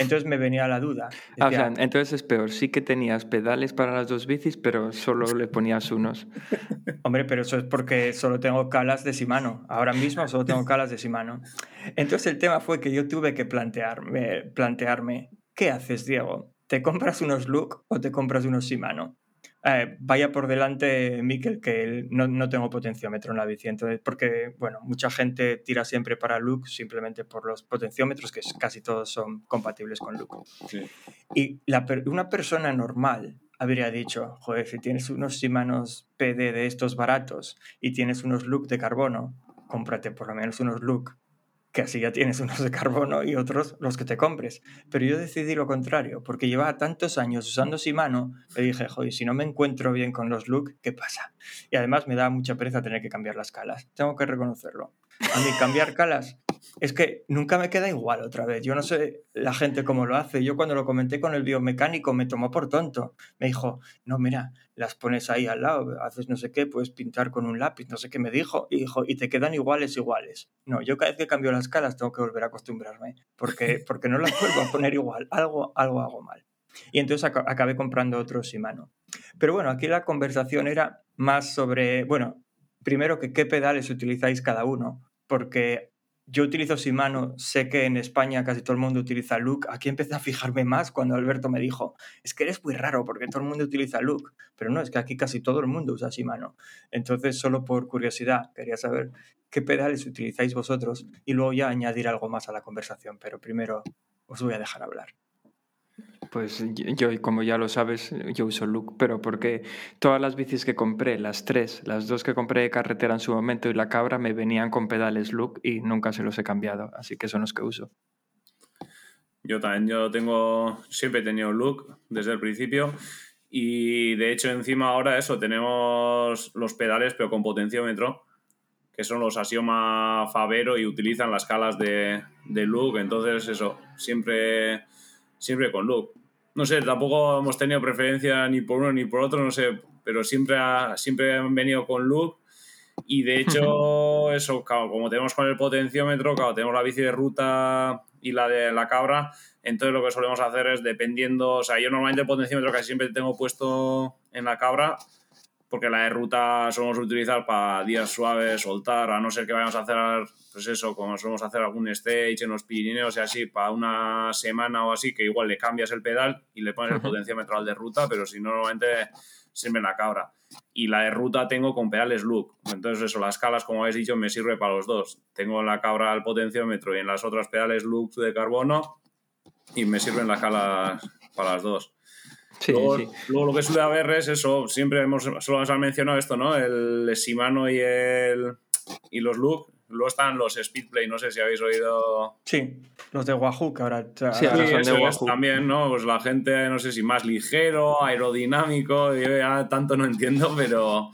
Entonces me venía la duda. Decía, ah, o sea, entonces es peor. Sí que tenías pedales para las dos bicis, pero solo le ponías unos. [LAUGHS] Hombre, pero eso es porque solo tengo calas de Shimano. Ahora mismo solo tengo calas de Shimano. Entonces el tema fue que yo tuve que plantearme, plantearme ¿qué haces, Diego? ¿Te compras unos Look o te compras unos Shimano? Eh, vaya por delante, Miquel, que no, no, tengo potenciómetro en la bici. Entonces, porque, bueno, mucha gente tira siempre para Look simplemente por los potenciómetros, que casi todos son compatibles con. Sí. Y la, una persona normal habría dicho, joder, si tienes unos Shimano PD de estos baratos y tienes unos Look de carbono, cómprate por lo menos unos Look que así ya tienes [LAUGHS] unos de carbono y otros los que te compres. Pero yo decidí lo contrario, porque llevaba tantos años usando Shimano, que dije, joder, si no me encuentro bien con los look, ¿qué pasa? Y además me da mucha pereza tener que cambiar las calas, tengo que reconocerlo. A mí cambiar calas es que nunca me queda igual otra vez. Yo no sé la gente cómo lo hace. Yo cuando lo comenté con el biomecánico me tomó por tonto. Me dijo, no, mira, las pones ahí al lado, haces no sé qué, puedes pintar con un lápiz, no sé qué me dijo. Y dijo, y te quedan iguales, iguales. No, yo cada vez que cambio las calas tengo que volver a acostumbrarme porque, [LAUGHS] porque no las vuelvo a poner igual. Algo, algo hago mal. Y entonces acabé comprando otros Shimano. Pero bueno, aquí la conversación era más sobre, bueno, primero que qué pedales utilizáis cada uno, porque yo utilizo Shimano, sé que en España casi todo el mundo utiliza Look. Aquí empecé a fijarme más cuando Alberto me dijo, es que eres muy raro porque todo el mundo utiliza Look. Pero no, es que aquí casi todo el mundo usa Shimano. Entonces, solo por curiosidad, quería saber qué pedales utilizáis vosotros y luego ya añadir algo más a la conversación. Pero primero os voy a dejar hablar. Pues yo, como ya lo sabes, yo uso Look, pero porque todas las bicis que compré, las tres, las dos que compré de carretera en su momento y la cabra, me venían con pedales Look y nunca se los he cambiado, así que son los que uso. Yo también, yo tengo, siempre he tenido Look desde el principio y de hecho encima ahora eso, tenemos los pedales pero con potenciómetro, que son los Asioma Favero y utilizan las calas de, de Look, entonces eso, siempre, siempre con Look no sé, tampoco hemos tenido preferencia ni por uno ni por otro, no sé, pero siempre, siempre han venido con look. Y de hecho, [LAUGHS] eso, como tenemos con el potenciómetro, claro, tenemos la bici de ruta y la de la cabra, entonces lo que solemos hacer es dependiendo, o sea, yo normalmente el potenciómetro casi siempre tengo puesto en la cabra, porque la de ruta solemos utilizar para días suaves, soltar, a no ser que vayamos a hacer, pues eso, como solemos hacer algún stage en los Pirineos y así, para una semana o así, que igual le cambias el pedal y le pones el potenciómetro al de ruta, pero si no, normalmente siempre la cabra. Y la de ruta tengo con pedales look. Entonces, eso, las calas, como habéis dicho, me sirve para los dos. Tengo en la cabra el potenciómetro y en las otras pedales look de carbono y me sirven las calas para las dos. Sí, luego, sí. luego lo que suele haber es eso, siempre hemos, solo han mencionado esto, ¿no? El Shimano y el y los Look. Luego están los Speedplay, no sé si habéis oído. Sí, los de Wahoo, que ahora. Sí, ahora Sí, son de eso es Wahoo. también, ¿no? Pues la gente, no sé si más ligero, aerodinámico, yo ya tanto no entiendo, pero,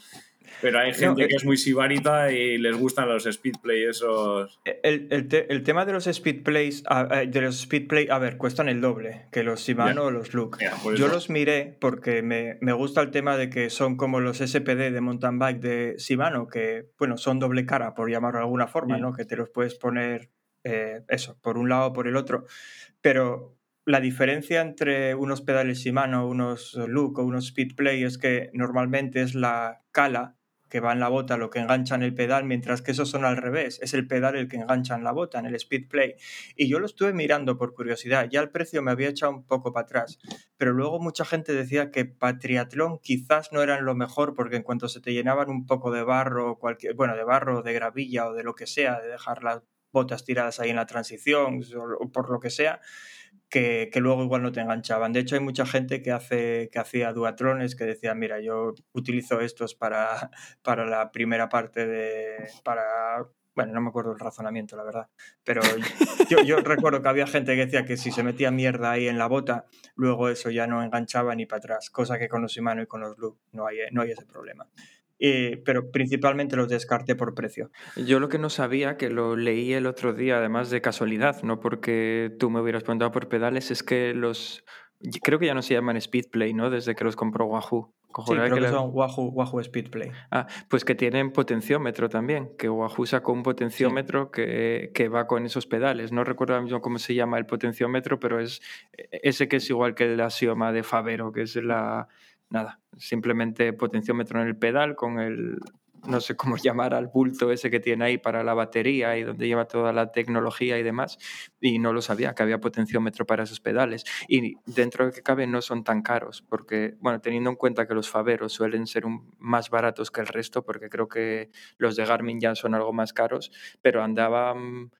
pero hay gente eh, que es muy sibarita y les gustan los Speedplay, esos. El, el te- el tema de los speedplays, a- de los speedplay, a ver, cuestan el doble que los Shimano o los Look. Yo los miré porque me, me gusta el tema de que son como los SPD de mountain bike de Shimano, que, bueno, son doble cara, por llamarlo de alguna forma. ¿no? Que te los puedes poner, eh, eso, por un lado o por el otro. Pero la diferencia entre unos pedales Shimano, unos Look o unos Speedplay es que normalmente es la cala que va en la bota lo que engancha en el pedal, mientras que esos son al revés. Es el pedal el que engancha en la bota, en el Speedplay. Y yo lo estuve mirando por curiosidad. Ya el precio me había echado un poco para atrás. Pero luego mucha gente decía que para triatlón quizás no eran lo mejor, porque en cuanto se te llenaban un poco de barro, cualquier, bueno, de barro, de gravilla o de lo que sea, de dejar las botas tiradas ahí en la transición o por lo que sea, que, que luego igual no te enganchaban. De hecho, hay mucha gente que, hace, que hacía duatrones que decía, mira, yo utilizo estos para, [LAUGHS] para la primera parte de... para bueno, no me acuerdo el razonamiento, la verdad. Pero yo, yo [LAUGHS] recuerdo que había gente que decía que si se metía mierda ahí en la bota, luego eso ya no enganchaba ni para atrás, cosa que con los Shimano y con los Loop no hay, no hay ese problema. Y- pero principalmente los descarté por precio. Yo lo que no sabía, que lo leí el otro día, además de casualidad, no porque tú me hubieras preguntado por pedales, es que los. Creo que ya no se llaman Speedplay, ¿no? Desde que los compró Wahoo. Sí, creo que la- son Wahoo, Wahoo Speedplay. Ah, pues que tienen potenciómetro también, que Wahoo sacó un potenciómetro que, que va con esos pedales. No recuerdo ahora mismo cómo se llama el potenciómetro, pero es e, ese que es igual que el Axioma de Favero, que es la... Nada, simplemente potenciómetro en el pedal con el... No sé cómo [LAUGHS] llamar al bulto ese que tiene ahí para la batería y donde lleva toda la tecnología y demás. Y no lo sabía, que había potenciómetro para esos pedales. Y dentro de que cabe no son tan caros, porque, bueno, teniendo en cuenta que los Faveros suelen ser más baratos que el resto, porque creo que los de Garmin ya son algo más caros, pero andaban,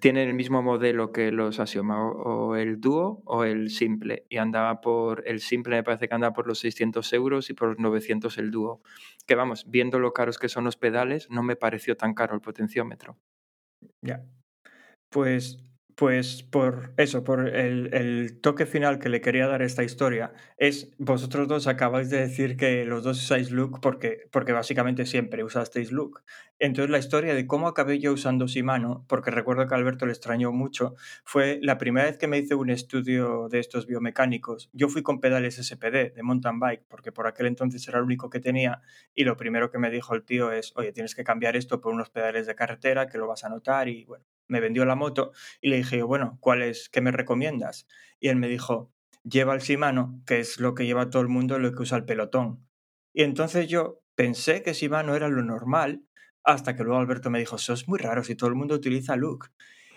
tienen el mismo modelo que los Axioma, o, o el Duo o el Simple, y andaba por, el Simple me parece que andaba por los 600 euros y por los 900 el Duo. Que vamos, viendo lo caros que son los pedales, no me pareció tan caro el potenciómetro. Ya. Pues, pues por eso, por el, toque final que le quería dar a esta historia, es vosotros dos acabáis de decir que los dos usáis Look porque, porque básicamente siempre usasteis Look. Entonces la historia de cómo acabé yo usando Shimano, porque recuerdo que a Alberto le extrañó mucho, fue la primera vez que me hice un estudio de estos biomecánicos. Yo fui con pedales SPD de mountain bike, porque por aquel entonces era el único que tenía, y lo primero que me dijo el tío es, oye, tienes que cambiar esto por unos pedales de carretera que lo vas a notar y bueno, me vendió la moto y le dije, bueno, ¿cuál es, qué me recomiendas? Y él me dijo, lleva el Shimano, que es lo que lleva todo el mundo, lo que usa el pelotón. Y entonces yo pensé que Shimano era lo normal, hasta que luego Alberto me dijo, eso es muy raro si todo el mundo utiliza Look.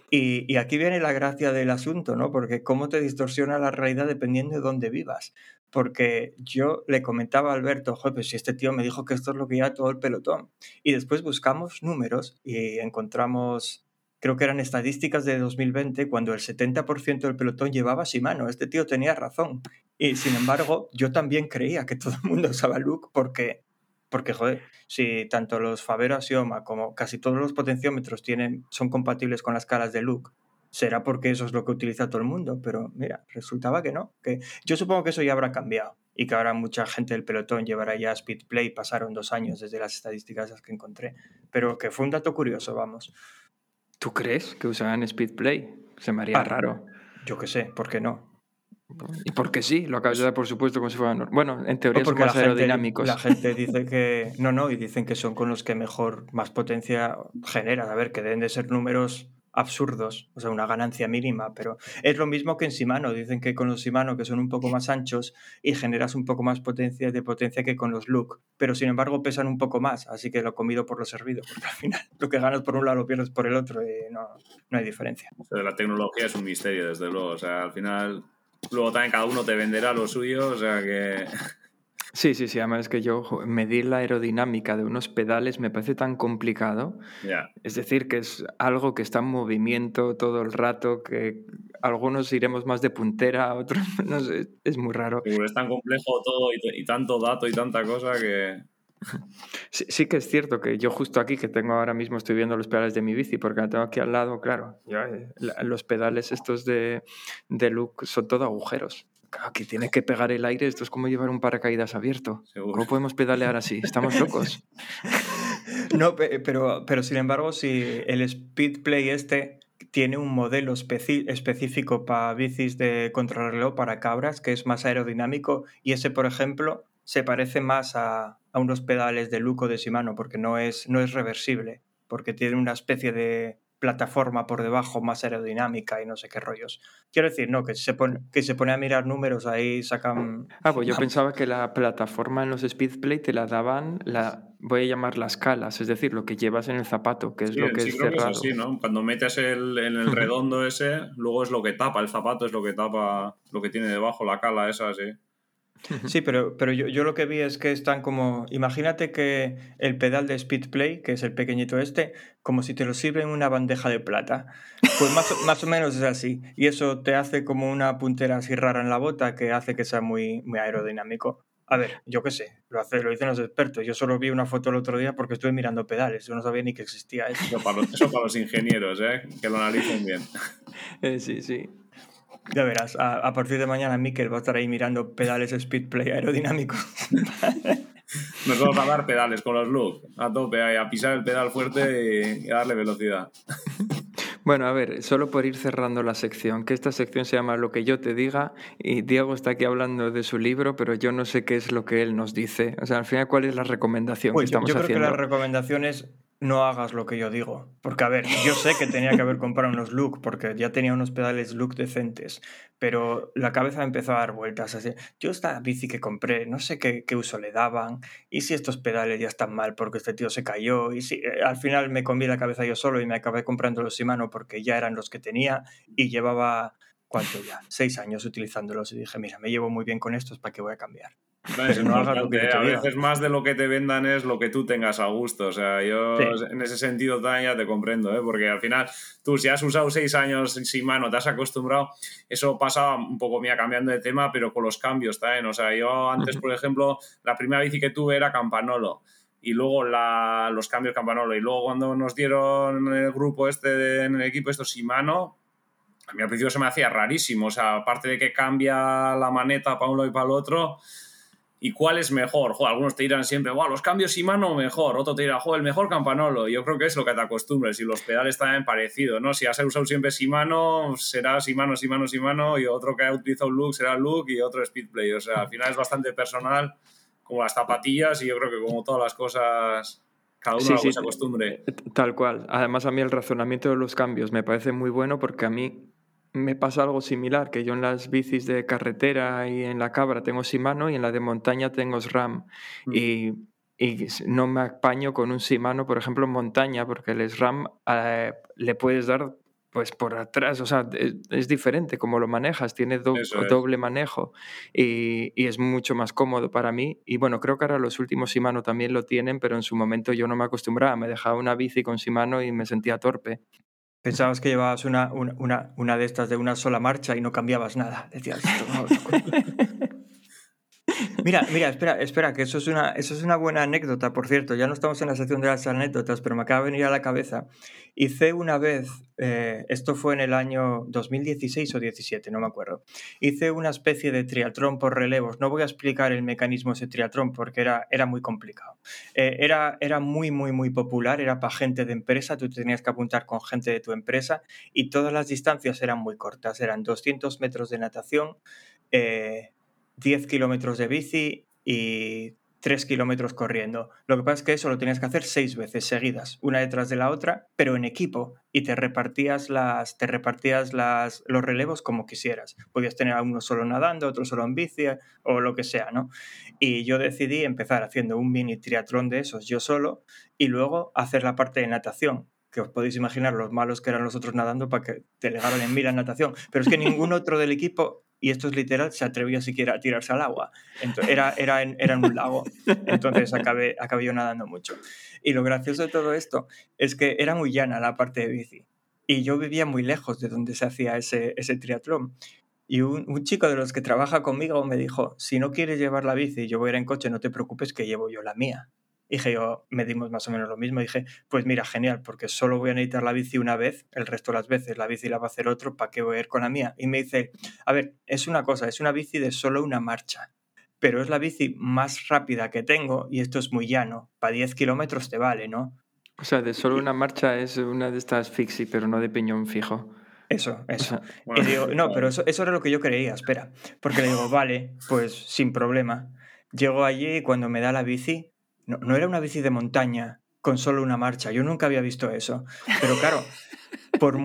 Y, y aquí viene la gracia del asunto, ¿no? Porque cómo te distorsiona la realidad dependiendo de dónde vivas. Porque yo le comentaba a Alberto, joder, pues si este tío me dijo que esto es lo que lleva todo el pelotón. Y después buscamos números y encontramos, creo que eran estadísticas de 2020, cuando el 70% del pelotón llevaba Shimano. Este tío tenía razón. Y sin embargo, yo también creía que todo el mundo usaba Look porque, porque joder, si tanto los Favero Axioma como casi todos los potenciómetros tienen, son compatibles con las caras de Look, será porque eso es lo que utiliza todo el mundo. Pero mira, resultaba que no. Que yo supongo que eso ya habrá cambiado y que ahora mucha gente del pelotón llevará ya Speedplay. Pasaron dos años desde las estadísticas que encontré. Pero que fue un dato curioso, vamos. ¿Tú crees que usaban Speedplay? Se me haría Ah, raro. Yo qué sé, ¿por qué no? Y porque sí, lo acabas de dar por supuesto como si fueran... Bueno, en teoría son porque más la gente, aerodinámicos. la gente dice que no, no, y dicen que son con los que mejor, más potencia genera. A ver, que deben de ser números absurdos, o sea, una ganancia mínima, pero es lo mismo que en Shimano. Dicen que con los Shimano, que son un poco más anchos y generas un poco más potencia de potencia que con los Look, pero sin embargo pesan un poco más, así que lo comido por lo servido, porque al final [LAUGHS] lo que ganas por un lado lo pierdes por el otro y no, no hay diferencia. La tecnología es un misterio, desde luego. O sea, al final, luego también cada uno te venderá lo suyo, o sea que. [LAUGHS] Sí, sí, sí. Además es que yo medir la aerodinámica de unos pedales me parece tan complicado. Ya. Es decir, que es algo que está en movimiento todo el rato, que algunos iremos más de puntera, otros [LAUGHS] no sé, es muy raro. Es tan complejo todo y, tanto dato y tanta cosa que. [LAUGHS] Sí, sí que es cierto que yo justo aquí, que tengo ahora mismo, estoy viendo los pedales de mi bici, porque la tengo aquí al lado, claro. yo, eh, los pedales estos de, de Look son todo agujeros. Claro, Aquí tiene que pegar el aire, esto es como llevar un paracaídas abierto. Seguro. ¿Cómo podemos pedalear así? ¿Estamos locos? [LAUGHS] No, pe- pero, pero sin embargo, si el Speedplay este tiene un modelo específico para bicis de contrarreloj para cabras, que es más aerodinámico, y ese, por ejemplo, se parece más a, a unos pedales de Luco de Shimano, porque no es, no es reversible, porque tiene una especie de plataforma por debajo más aerodinámica y no sé qué rollos. Quiero decir, no, que se pone, que se pone a mirar números, ahí sacan... Ah, pues yo pensaba que la plataforma en los Speedplay te la daban, la, voy a llamar las calas, es decir, lo que llevas en el zapato, que es Sí, lo que sí es creo que es cerrado. así, ¿no? Cuando metes el, en el [LAUGHS] redondo ese, luego es lo que tapa, el zapato es lo que tapa lo que tiene debajo, la cala esa, sí. Sí, pero, pero yo, yo lo que vi es que están como. Imagínate que el pedal de Speedplay, que es el pequeñito este, como si te lo sirven en una bandeja de plata. Pues más, o- [LAUGHS] más o menos es así. Y eso te hace como una puntera así rara en la bota que hace que sea muy, muy aerodinámico. A ver, yo qué sé, lo, hace, lo dicen los expertos. Yo solo vi una foto el otro día porque estuve mirando pedales. Yo no sabía ni que existía eso. Eso para los, eso para los ingenieros, ¿eh? Que lo analicen bien. [LAUGHS] Eh, sí, sí. Ya verás, a, a partir de mañana Mikel va a estar ahí mirando pedales Speedplay aerodinámicos. Nos vamos a dar pedales con los look, a tope, ahí, a pisar el pedal fuerte y a darle velocidad. [LAUGHS] Bueno, a ver, solo por ir cerrando la sección, que esta sección se llama Lo que yo te diga y Diego está aquí hablando de su libro, pero yo no sé qué es lo que él nos dice. O sea, al final, ¿cuál es la recomendación Pues que yo, estamos yo creo haciendo? que la recomendación es no hagas lo que yo digo. Porque, a ver, yo sé que tenía que haber comprado unos Look, porque ya tenía unos pedales Look decentes, pero la cabeza empezó a dar vueltas. Así. Yo esta bici que compré, no sé qué, qué uso le daban, y si estos pedales ya están mal porque este tío se cayó, y si eh, al final me comí la cabeza yo solo y me acabé comprando los Shimano porque ya eran los que tenía y llevaba... ¿Cuánto ya? Seis años utilizándolos y dije, mira, me llevo muy bien con estos, ¿para qué voy a cambiar? Es [LAUGHS] no hagas lo que te a veces más de lo que te vendan es lo que tú tengas a gusto. O sea, yo Sí. en ese sentido también ya te comprendo, ¿eh? porque al final tú si has usado seis años sin mano, te has acostumbrado, eso pasa un poco, mía, cambiando de tema, pero con los cambios también. O sea, yo antes, por ejemplo, la primera bici que tuve era Campanolo. Y luego la- los cambios Campanolo. Y luego cuando nos dieron el grupo este, de- en el equipo, esto Shimano, a mí al principio se me hacía rarísimo. O sea, aparte de que cambia la maneta para uno y para el otro, ¿Y cuál es mejor? Joder, algunos te dirán siempre, wow, los cambios Shimano mejor. Otro te dirá, joder, el mejor Campanolo. Yo creo que es lo que te acostumbres. Y los pedales también parecido, ¿no? Si has usado siempre Shimano, será Shimano, Shimano, Shimano. Y otro que ha utilizado Look será Look y otro Speedplay. O sea, al final es bastante personal, como las zapatillas. Y yo creo que como todas las cosas, cada uno Sí, sí, se acostumbre. Tal cual. Además, a mí el razonamiento de los cambios me parece muy bueno porque a mí me pasa algo similar, que yo en las bicis de carretera y en la cabra tengo Shimano y en la de montaña tengo SRAM. Mm. Y, y no me apaño con un Shimano, por ejemplo, en montaña, porque el SRAM eh, le puedes dar pues por atrás, o sea, es, es diferente como lo manejas, tiene do- Eso es. doble manejo y, y es mucho más cómodo para mí. Y bueno, creo que ahora los últimos Shimano también lo tienen, pero en su momento yo no me acostumbraba, me dejaba una bici con Shimano y me sentía torpe. Pensabas que llevabas una, una, una, de estas de una sola marcha y no cambiabas nada. Decías, "Esto no". [LAUGHS] Mira, mira, espera, espera, que eso es, una, eso es una buena anécdota, por cierto. Ya no estamos en la sección de las anécdotas, pero me acaba de venir a la cabeza. Hice una vez, eh, esto fue en el año 2016 o 17, no me acuerdo. Hice una especie de triatlón por relevos. No voy a explicar el mecanismo de ese triatlón porque era, era muy complicado. Eh, era, era muy, muy, muy popular, era para gente de empresa, tú te tenías que apuntar con gente de tu empresa y todas las distancias eran muy cortas, eran 200 metros de natación, eh, 10 kilómetros de bici y tres kilómetros corriendo. Lo que pasa es que eso lo tenías que hacer seis veces seguidas, una detrás de la otra, pero en equipo, y te repartías las, te repartías las, los relevos como quisieras. Podías tener a uno solo nadando, otro solo en bici o lo que sea, ¿no? Y yo decidí empezar haciendo un mini triatlón de esos yo solo y luego hacer la parte de natación que os podéis imaginar los malos que eran los otros nadando para que delegaran en mí la natación. Pero es que ningún otro del equipo y esto es literal, se atrevía siquiera a tirarse al agua. Entonces, era, era, en, era en un lago, entonces acabé, acabé yo nadando mucho. Y lo gracioso de todo esto es que era muy llana la parte de bici y yo vivía muy lejos de donde se hacía ese, ese triatlón. Y un, un, chico de los que trabaja conmigo me dijo, si no quieres llevar la bici, yo voy a ir en coche, no te preocupes que llevo yo la mía. Dije yo, medimos más o menos lo mismo. Y dije, pues mira, genial, porque solo voy a necesitar la bici una vez, el resto de las veces la bici la va a hacer otro, ¿para qué voy a ir con la mía? Y me dice, a ver, es una cosa, es una bici de solo una marcha, pero es la bici más rápida que tengo y esto es muy llano. Para 10 kilómetros te vale, ¿no? O sea, de solo una marcha es una de estas fixie, pero no de piñón fijo. Eso, eso. y digo, no, pero eso, eso era lo que yo creía, espera. Porque le digo, vale, pues sin problema. Llego allí y cuando me da la bici, no, no, era una bici de montaña con solo una marcha. Yo nunca había visto eso. Pero claro, por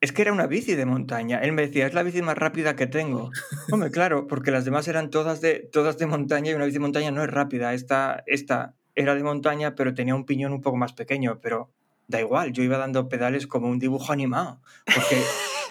es que era una bici de montaña. Él me decía, es la bici más rápida que tengo. Hombre, claro, porque las demás eran todas de, todas de montaña y una bici de montaña no es rápida. Esta, esta era de montaña, pero tenía un piñón un poco más pequeño. Pero da igual, yo iba dando pedales como un dibujo animado.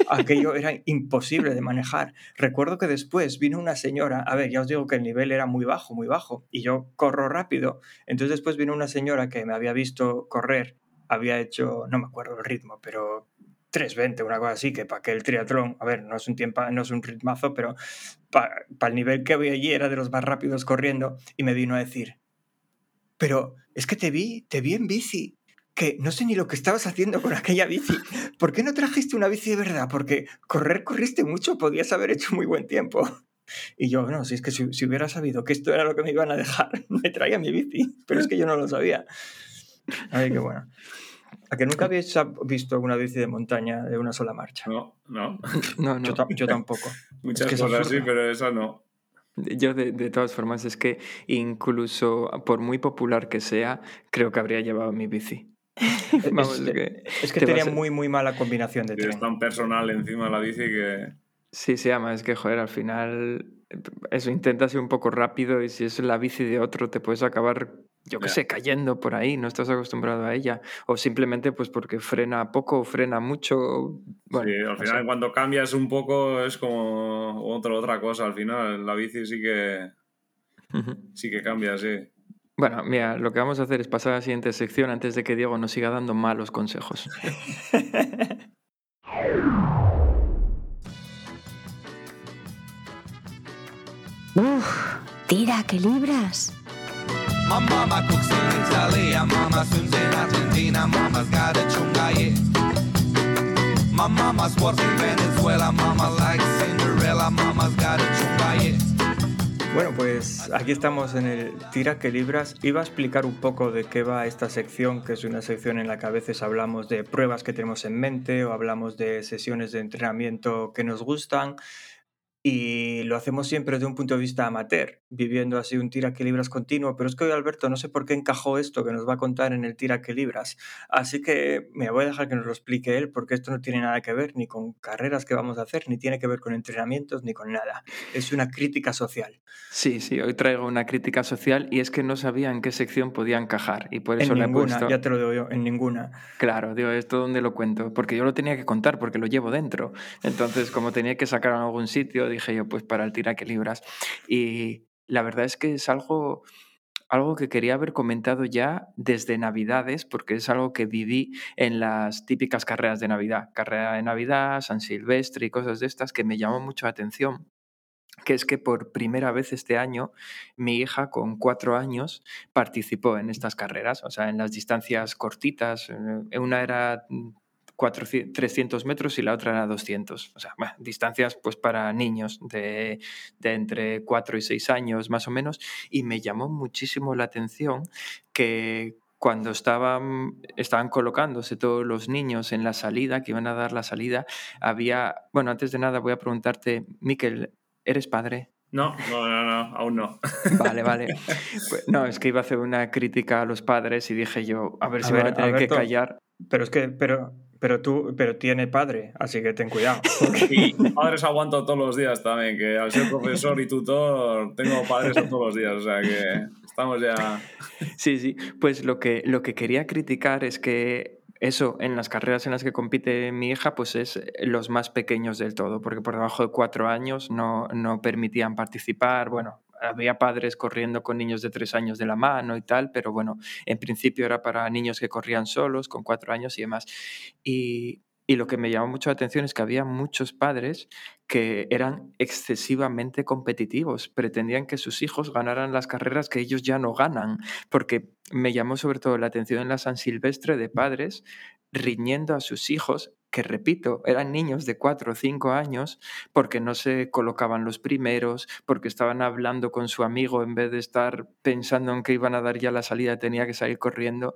Aquello era imposible de manejar. Recuerdo que después vino una señora, a ver, ya os digo que el nivel era muy bajo, muy bajo, y yo corro rápido. Entonces después vino una señora que me había visto correr, había hecho, no me acuerdo el ritmo, pero 3.20, una cosa así, que para que el triatlón, a ver, no es un tiempo, no es un ritmazo, pero para, para el nivel que había allí era de los más rápidos corriendo, y me vino a decir, pero es que te vi, te vi en bici, que no sé ni lo que estabas haciendo con aquella bici. ¿Por qué no trajiste una bici de verdad? Porque correr corriste mucho, podías haber hecho muy buen tiempo. Y yo, no, si es que si, si, hubiera sabido que esto era lo que me iban a dejar, [LAUGHS] me traía mi bici, pero es que yo no lo sabía. Ay, qué bueno. ¿A que nunca habéis visto una bici de montaña de una sola marcha? No, no. no, no. Yo, yo, tampoco. [LAUGHS] Muchas es que cosas sí, pero esa no. Yo, de, de, todas formas, es que incluso por muy popular que sea, creo que habría llevado mi bici. [LAUGHS] Vamos, es, que, es que tenía muy, muy mala combinación de tren. Es tan personal encima la bici que... Sí, sí, además es que, joder, al final eso intenta ser un poco rápido y si es la bici de otro te puedes acabar, yo qué sé, cayendo por ahí, no estás acostumbrado a ella. O simplemente pues porque frena poco o frena mucho. Bueno, sí, al final sea, cuando cambias un poco es como otro, otra cosa. Al final la bici sí que, uh -huh. sí que cambia, sí. Bueno, mira, lo que vamos a hacer es pasar a la siguiente sección antes de que Diego nos siga dando malos consejos. [LAUGHS] Uf, tira, que libras. My mama cooks in Italy, my mama swims in Argentina, mama's got a chunga, yeah. My mama's works in Venezuela, mama likes Cinderella, mama's got a chunga. Bueno, pues aquí estamos en el Tira que Libras. Iba a explicar un poco de qué va esta sección, que es una sección en la que a veces hablamos de pruebas que tenemos en mente o hablamos de sesiones de entrenamiento que nos gustan. Y lo hacemos siempre desde un punto de vista amateur, viviendo así un tira que libras continuo. Pero es que hoy Alberto no sé por qué encajó esto que nos va a contar en el tira que libras. Así que me voy a dejar que nos lo explique él, porque esto no tiene nada que ver ni con carreras que vamos a hacer, ni tiene que ver con entrenamientos, ni con nada. Es una crítica social. Sí, sí, hoy traigo una crítica social y es que no sabía en qué sección podía encajar. Y por eso en le ninguna, he puesto... ya te lo digo yo, en ninguna. Claro, digo, esto donde lo cuento, porque yo lo tenía que contar, porque lo llevo dentro. Entonces, como tenía que sacar en algún sitio, dije yo, pues para el tira que libras. Y la verdad es que es algo, algo que quería haber comentado ya desde Navidades, porque es algo que viví en las típicas carreras de Navidad. Carrera de Navidad, San Silvestre y cosas de estas que me llamó mucho la atención que es que por primera vez este año mi hija con cuatro años participó en estas carreras, o sea, en las distancias cortitas. Una era 400, 300 metros y la otra era 200. O sea, bueno, distancias pues para niños de, de, entre 4 y 6 años más o menos. Y me llamó muchísimo la atención que cuando estaban, estaban colocándose todos los niños en la salida, que iban a dar la salida, había, bueno, antes de nada voy a preguntarte, Miquel, ¿eres padre? No, no, no, no, aún no. Vale, vale. [LAUGHS] Pues, no, es que iba a hacer una crítica a los padres y dije yo, a ver A si ver, van a tener Alberto. que callar. Pero es que, pero, pero tú, pero tiene padre, así que ten cuidado. [LAUGHS] Y padres aguanto todos los días también, que al ser profesor y tutor tengo padres todos los días, o sea que estamos ya... Sí, sí. Pues lo que, lo que quería criticar es que eso, en las carreras en las que compite mi hija, pues es los más pequeños del todo, porque por debajo de cuatro años no, no permitían participar. Bueno, había padres corriendo con niños de tres años de la mano y tal, pero bueno, en principio era para niños que corrían solos, con cuatro años y demás. Y, y lo que me llamó mucho la atención es que había muchos padres que eran excesivamente competitivos, pretendían que sus hijos ganaran las carreras que ellos ya no ganan, porque me llamó sobre todo la atención en la San Silvestre de padres riñendo a sus hijos, que repito, eran niños de 4 o 5 años, porque no se colocaban los primeros, porque estaban hablando con su amigo en vez de estar pensando en que iban a dar ya la salida, tenía que salir corriendo.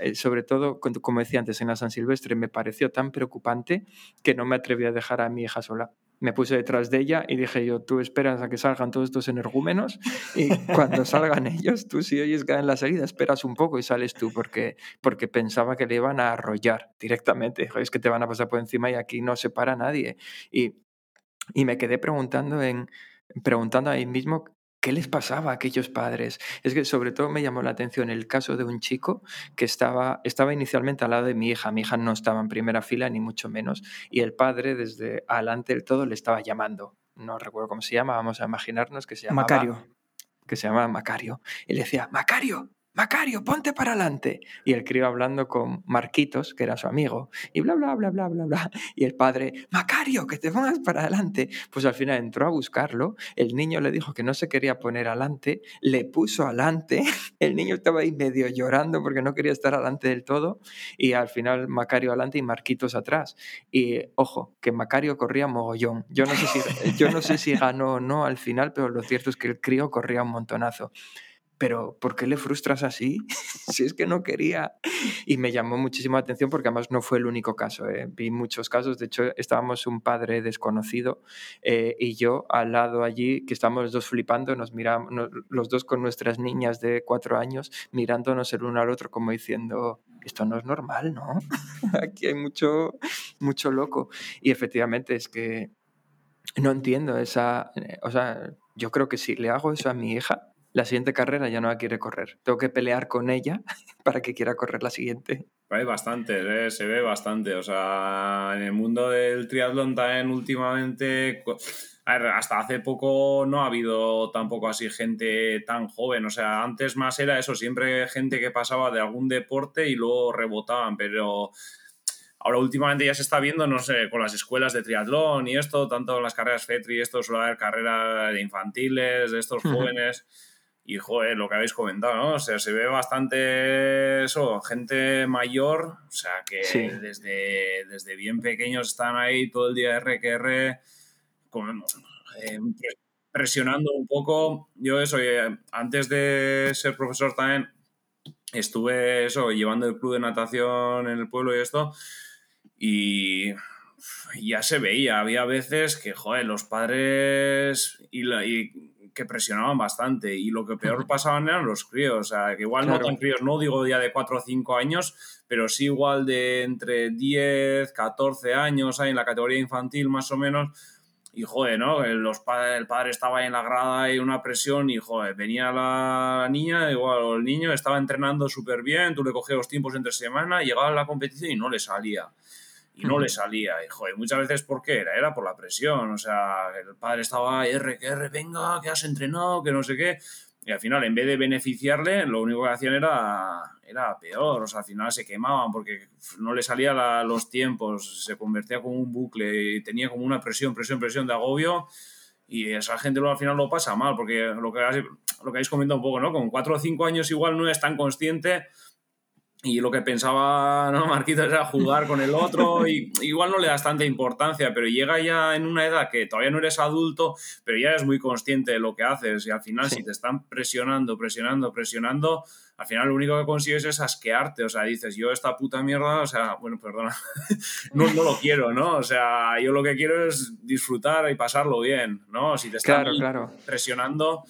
Eh, sobre todo, como decía antes, en la San Silvestre me pareció tan preocupante que no me atreví a dejar a mi hija sola. Me puse detrás de ella y dije yo, tú esperas a que salgan todos estos energúmenos y cuando salgan [LAUGHS] ellos, tú si oyes que en la salida, esperas un poco y sales tú, porque, porque pensaba que le iban a arrollar directamente. Dijo, es que te van a pasar por encima y aquí no se para nadie. Y, y me quedé preguntando, en, preguntando ahí mismo qué les pasaba a aquellos padres. Es que sobre todo me llamó la atención el caso de un chico que estaba, estaba inicialmente al lado de mi hija. Mi hija no estaba en primera fila, ni mucho menos, y el padre desde adelante del todo le estaba llamando. No recuerdo cómo se llama, vamos a imaginarnos que se llamaba Macario. que se llamaba Macario, y le decía, Macario, Macario, ponte para adelante. Y el crío hablando con Marquitos, que era su amigo, y bla, bla, bla, bla, bla, bla. Y el padre, Macario, que te pongas para adelante. Pues al final entró a buscarlo, el niño le dijo que no se quería poner adelante, le puso adelante, [LAUGHS] el niño estaba ahí medio llorando porque no quería estar adelante del todo, y al final Macario adelante y Marquitos atrás. Y ojo, que Macario corría mogollón. Yo no sé si, yo no sé si [LAUGHS] ganó o no al final, pero lo cierto es que el crío corría un montonazo. Pero ¿por qué le frustras así? [LAUGHS] si es que no quería. Y me llamó muchísimo atención porque además no fue el único caso. ¿eh? Vi muchos casos. De hecho, estábamos un padre desconocido eh, y yo al lado allí, que estábamos los dos flipando, nos miramos, los dos con nuestras niñas de cuatro años, mirándonos el uno al otro como diciendo, esto no es normal, ¿no? [LAUGHS] Aquí hay mucho, mucho loco. Y efectivamente es que no entiendo esa... eh, O sea, yo creo que si le hago eso a mi hija, la siguiente carrera ya no la quiere correr. Tengo que pelear con ella [LAUGHS] para que quiera correr la siguiente. Hay bastante, ¿eh? se ve bastante. O sea, en el mundo del triatlón también últimamente, co- a ver, hasta hace poco no ha habido tampoco así gente tan joven. O sea, antes más era eso, siempre gente que pasaba de algún deporte y luego rebotaban, pero ahora últimamente ya se está viendo, no sé, con las escuelas de triatlón y esto, tanto en las carreras FETRI, esto suele haber carreras de infantiles, de estos jóvenes. Y, joder, lo que habéis comentado, ¿no? O sea, se ve bastante eso, gente mayor, o sea, que Sí. desde, desde bien pequeños están ahí todo el día R que R, con, eh, pre- presionando un poco. Yo eso, eh, antes de ser profesor también, estuve eso, llevando el club de natación en el pueblo y esto, y ya se veía, había veces que, joder, los padres y, la- y que presionaban bastante y lo que peor pasaban eran los críos, o sea, que igual no Claro. tan críos, no digo ya de 4 o 5 años, pero sí igual de entre 10, 14 años, ahí en la categoría infantil más o menos, y joder, ¿no? El, los el padre estaba ahí en la grada y una presión y joder, venía la niña, igual o el niño estaba entrenando súper bien, tú le cogías los tiempos entre semana, llegaba a la competición y no le salía. Y no Ujú. le salía. Y joder, muchas veces ¿por qué era? Era por la presión. O sea, el padre estaba R, que R, venga, que has entrenado, que no sé qué. Y al final, en vez de beneficiarle, lo único que hacían era, era peor. O sea, al final se quemaban porque no le salían los tiempos, se convertía como un bucle y tenía como una presión, presión, presión de agobio. Y esa gente luego al final lo pasa mal, porque lo que, lo que habéis comentado un poco, ¿no? Con cuatro o cinco años igual no es tan consciente y lo que pensaba ¿no? [LAUGHS] Marquitos era jugar con el otro y igual no le das tanta importancia, pero llega ya en una edad que todavía no eres adulto, pero ya eres muy consciente de lo que haces y al final si te están presionando, presionando, presionando, al final lo único que consigues es asquearte, o sea, dices, yo esta puta mierda, o sea, bueno, perdona, [LAUGHS] no, no lo quiero, ¿no? O sea, yo lo que quiero es disfrutar y pasarlo bien, ¿no? Si te están Claro, claro. presionando...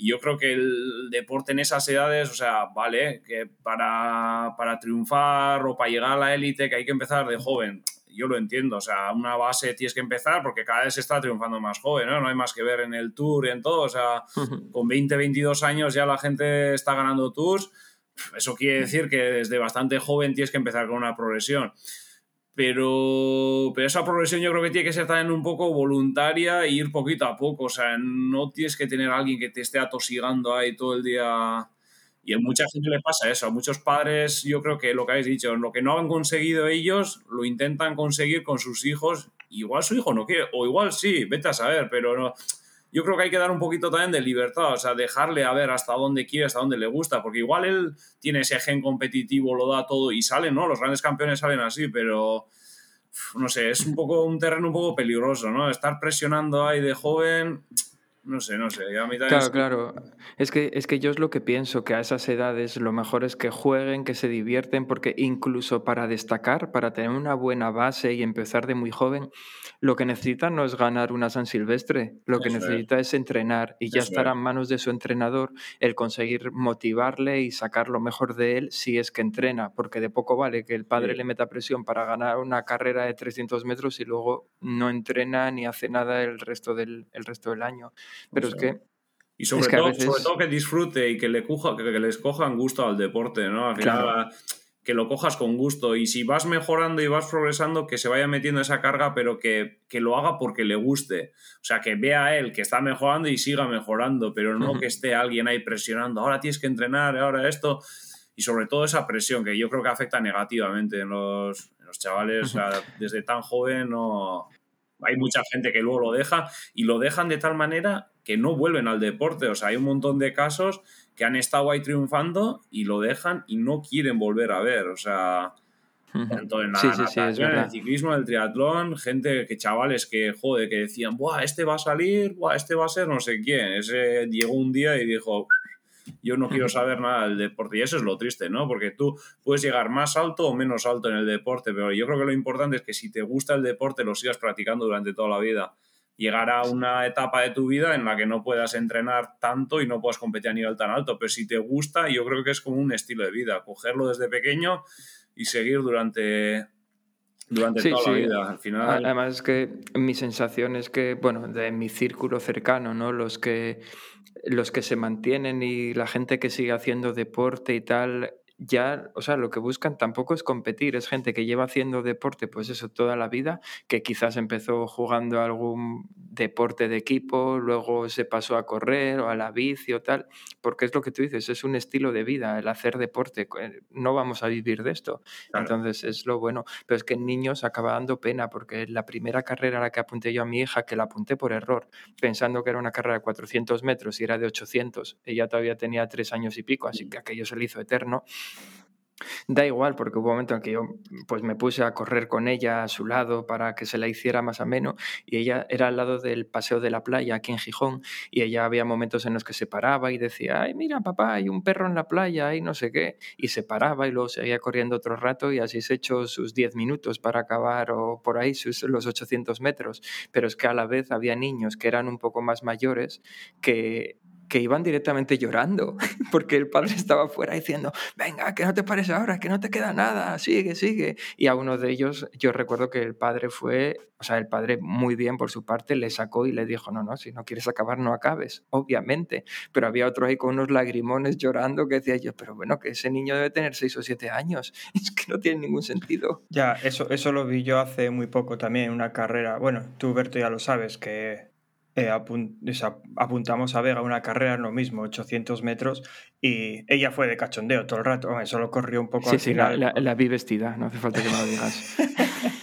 Y yo creo que el deporte en esas edades, o sea, vale, que para, para triunfar o para llegar a la élite que hay que empezar de joven. Yo lo entiendo, o sea, una base tienes que empezar porque cada vez se está triunfando más joven, ¿no? No hay más que ver en el tour y en todo, o sea, con 20, 22 años ya la gente está ganando tours. Eso quiere decir que desde bastante joven tienes que empezar con una progresión pero, pero esa progresión yo creo que tiene que ser también un poco voluntaria e ir poquito a poco. O sea, no tienes que tener a alguien que te esté atosigando ahí todo el día. Y a mucha gente le pasa eso. A muchos padres, yo creo que lo que habéis dicho, lo que no han conseguido ellos, lo intentan conseguir con sus hijos. Igual su hijo no quiere, o igual sí, vete a saber, pero no. Yo creo que hay que dar un poquito también de libertad, o sea, dejarle a ver hasta dónde quiere, hasta dónde le gusta, porque igual él tiene ese gen competitivo, lo da todo y salen, ¿no? Los grandes campeones salen así, pero no sé, es un poco un terreno un poco peligroso, ¿no? Estar presionando ahí de joven, no sé, no sé. A también Claro, es- claro. Es que, es que yo es lo que pienso, que a esas edades lo mejor es que jueguen, que se divierten, porque incluso para destacar, para tener una buena base y empezar de muy joven, lo que necesitan no es ganar una San Silvestre, lo que Eso necesita es entrenar y ya Eso estará es. en manos de su entrenador el conseguir motivarle y sacar lo mejor de él si es que entrena, porque de poco vale que el padre Sí. le meta presión para ganar una carrera de 300 metros y luego no entrena ni hace nada el resto del, el resto del año. Pero O es que Y sobre, Es que a todo, veces- sobre todo que disfrute y que, le coja, que, les cojan gusto al deporte, ¿no? Al final, Claro. que lo cojas con gusto. Y si vas mejorando y vas progresando, que se vaya metiendo esa carga, pero que, que lo haga porque le guste. O sea, que vea a él que está mejorando y siga mejorando, pero no que esté alguien ahí presionando, ahora tienes que entrenar, ahora esto. Y sobre todo esa presión, que yo creo que afecta negativamente en los, en los chavales. O sea, desde tan joven no... Hay mucha gente que luego lo deja y lo dejan de tal manera que no vuelven al deporte. O sea, hay un montón de casos que han estado ahí triunfando y lo dejan y no quieren volver a ver. O sea, tanto en la Sí, sí, sí, es natación, en el ciclismo, en el triatlón, gente que chavales que, joder, que decían, Buah, este va a salir, Buah, este va a ser no sé quién. Ese llegó un día y dijo, yo no quiero saber nada del deporte. Y eso es lo triste, ¿no? Porque tú puedes llegar más alto o menos alto en el deporte, pero yo creo que lo importante es que si te gusta el deporte, lo sigas practicando durante toda la vida. Llegar a una etapa de tu vida en la que no puedas entrenar tanto y no puedas competir a nivel tan alto, pero si te gusta, yo creo que es como un estilo de vida, cogerlo desde pequeño y seguir durante, durante Sí, toda sí. la vida. Al final, Además es que mi sensación es que, bueno, de mi círculo cercano, ¿no? Los que, los que se mantienen y la gente que sigue haciendo deporte y tal, ya, o sea, lo que buscan tampoco es competir, es gente que lleva haciendo deporte, pues eso, toda la vida, que quizás empezó jugando algún deporte de equipo, luego se pasó a correr o a la bici o tal, porque es lo que tú dices, es un estilo de vida, el hacer deporte, eh, no vamos a vivir de esto. Claro. Entonces es lo bueno. Pero es que en niños acaba dando pena porque la primera carrera a la que apunté yo a mi hija, que la apunté por error, pensando que era una carrera de 400 metros y era de 800, ella todavía tenía tres años y pico, así que aquello se le hizo eterno. Da igual, porque hubo un momento en que yo pues me puse a correr con ella a su lado para que se la hiciera más ameno y ella era al lado del paseo de la playa aquí en Gijón y ella había momentos en los que se paraba y decía, ay, mira papá, hay un perro en la playa y no sé qué, y se paraba y luego seguía corriendo otro rato y así se echó sus 10 minutos para acabar o por ahí sus, los 800 metros, pero es que a la vez había niños que eran un poco más mayores que que iban directamente llorando, [LAUGHS] porque el padre estaba fuera diciendo, venga, que no te pares ahora, que no te queda nada, sigue, sigue. Y a uno de ellos, yo recuerdo que el padre fue, o sea, el padre muy bien por su parte, le sacó y le dijo, no, no, si no quieres acabar, no acabes, obviamente. Pero había otro ahí con unos lagrimones llorando que decía yo, pero bueno, que ese niño debe tener seis o siete años, [LAUGHS] es que no tiene ningún sentido. Ya, eso, eso lo vi yo hace muy poco también en una carrera. Bueno, tú, Berto, ya lo sabes, que eh, apun- o sea, apuntamos a Vega una carrera, lo mismo, 800 metros, y ella fue de cachondeo todo el rato. Hombre, solo corrió un poco Sí, al sí, la, final. la- la vi vestida, no hace falta que me lo digas. [LAUGHS]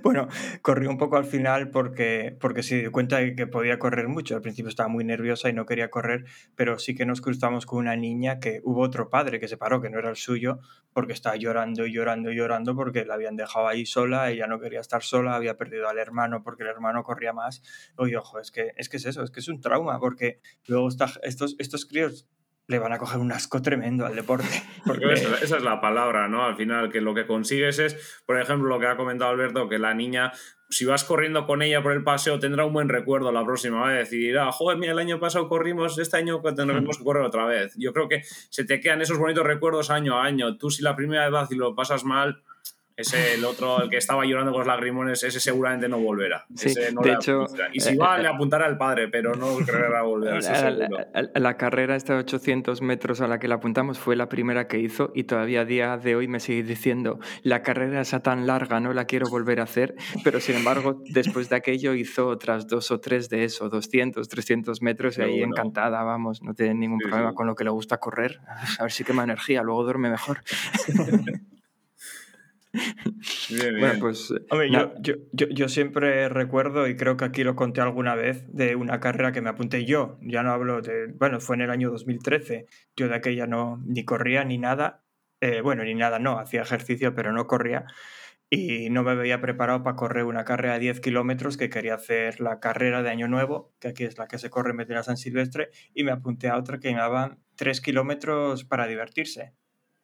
[LAUGHS] Bueno, corrí un poco al final porque, porque se dio cuenta de que podía correr mucho. Al principio estaba muy nerviosa y no quería correr, pero sí que nos cruzamos con una niña que hubo otro padre que se paró, que no era el suyo, porque estaba llorando y llorando y llorando porque la habían dejado ahí sola, ella no quería estar sola, había perdido al hermano porque el hermano corría más. Oye, ojo, es que es, que es eso, es que es un trauma, porque luego está, estos, estos críos le van a coger un asco tremendo al deporte. [LAUGHS] Porque... Esa, esa es la palabra, ¿no? Al final, que lo que consigues es, por ejemplo, lo que ha comentado Alberto, que la niña, si vas corriendo con ella por el paseo, tendrá un buen recuerdo la próxima vez y dirá, joder, mira, el año pasado corrimos, este año tendremos que correr otra vez. Yo creo que se te quedan esos bonitos recuerdos año a año. Tú, si la primera vez vas y lo pasas mal, ese, el otro, el que estaba llorando con los lagrimones, ese seguramente no volverá. Sí, Ese no de le hecho, y si eh, va, eh, le apuntará al padre, pero no creerá volver. La, la- la carrera esta de 800 metros a la que la apuntamos fue la primera que hizo y todavía a día de hoy me sigue diciendo, la carrera esa tan larga no la quiero volver a hacer, pero sin embargo [LAUGHS] después de aquello hizo otras dos o tres de eso, 200, 300 metros y ahí encantada, vamos, no tiene ningún Sí, problema sí. con lo que le gusta correr, a ver si quema energía, luego duerme mejor. [LAUGHS] Bien, Bueno, pues Hombre, na- yo, yo, yo, yo siempre recuerdo, y creo que aquí lo conté alguna vez, de una carrera que me apunté yo. Ya no hablo de. Bueno, fue en el año 2013. Yo de aquella no ni corría ni nada. Eh, bueno, ni nada, no. Hacía ejercicio, pero no corría. Y no me había preparado para correr una carrera de 10 kilómetros que quería hacer la carrera de Año Nuevo, que aquí es la que se corre en Medina San Silvestre, y me apunté a otra que me daban 3 kilómetros para divertirse.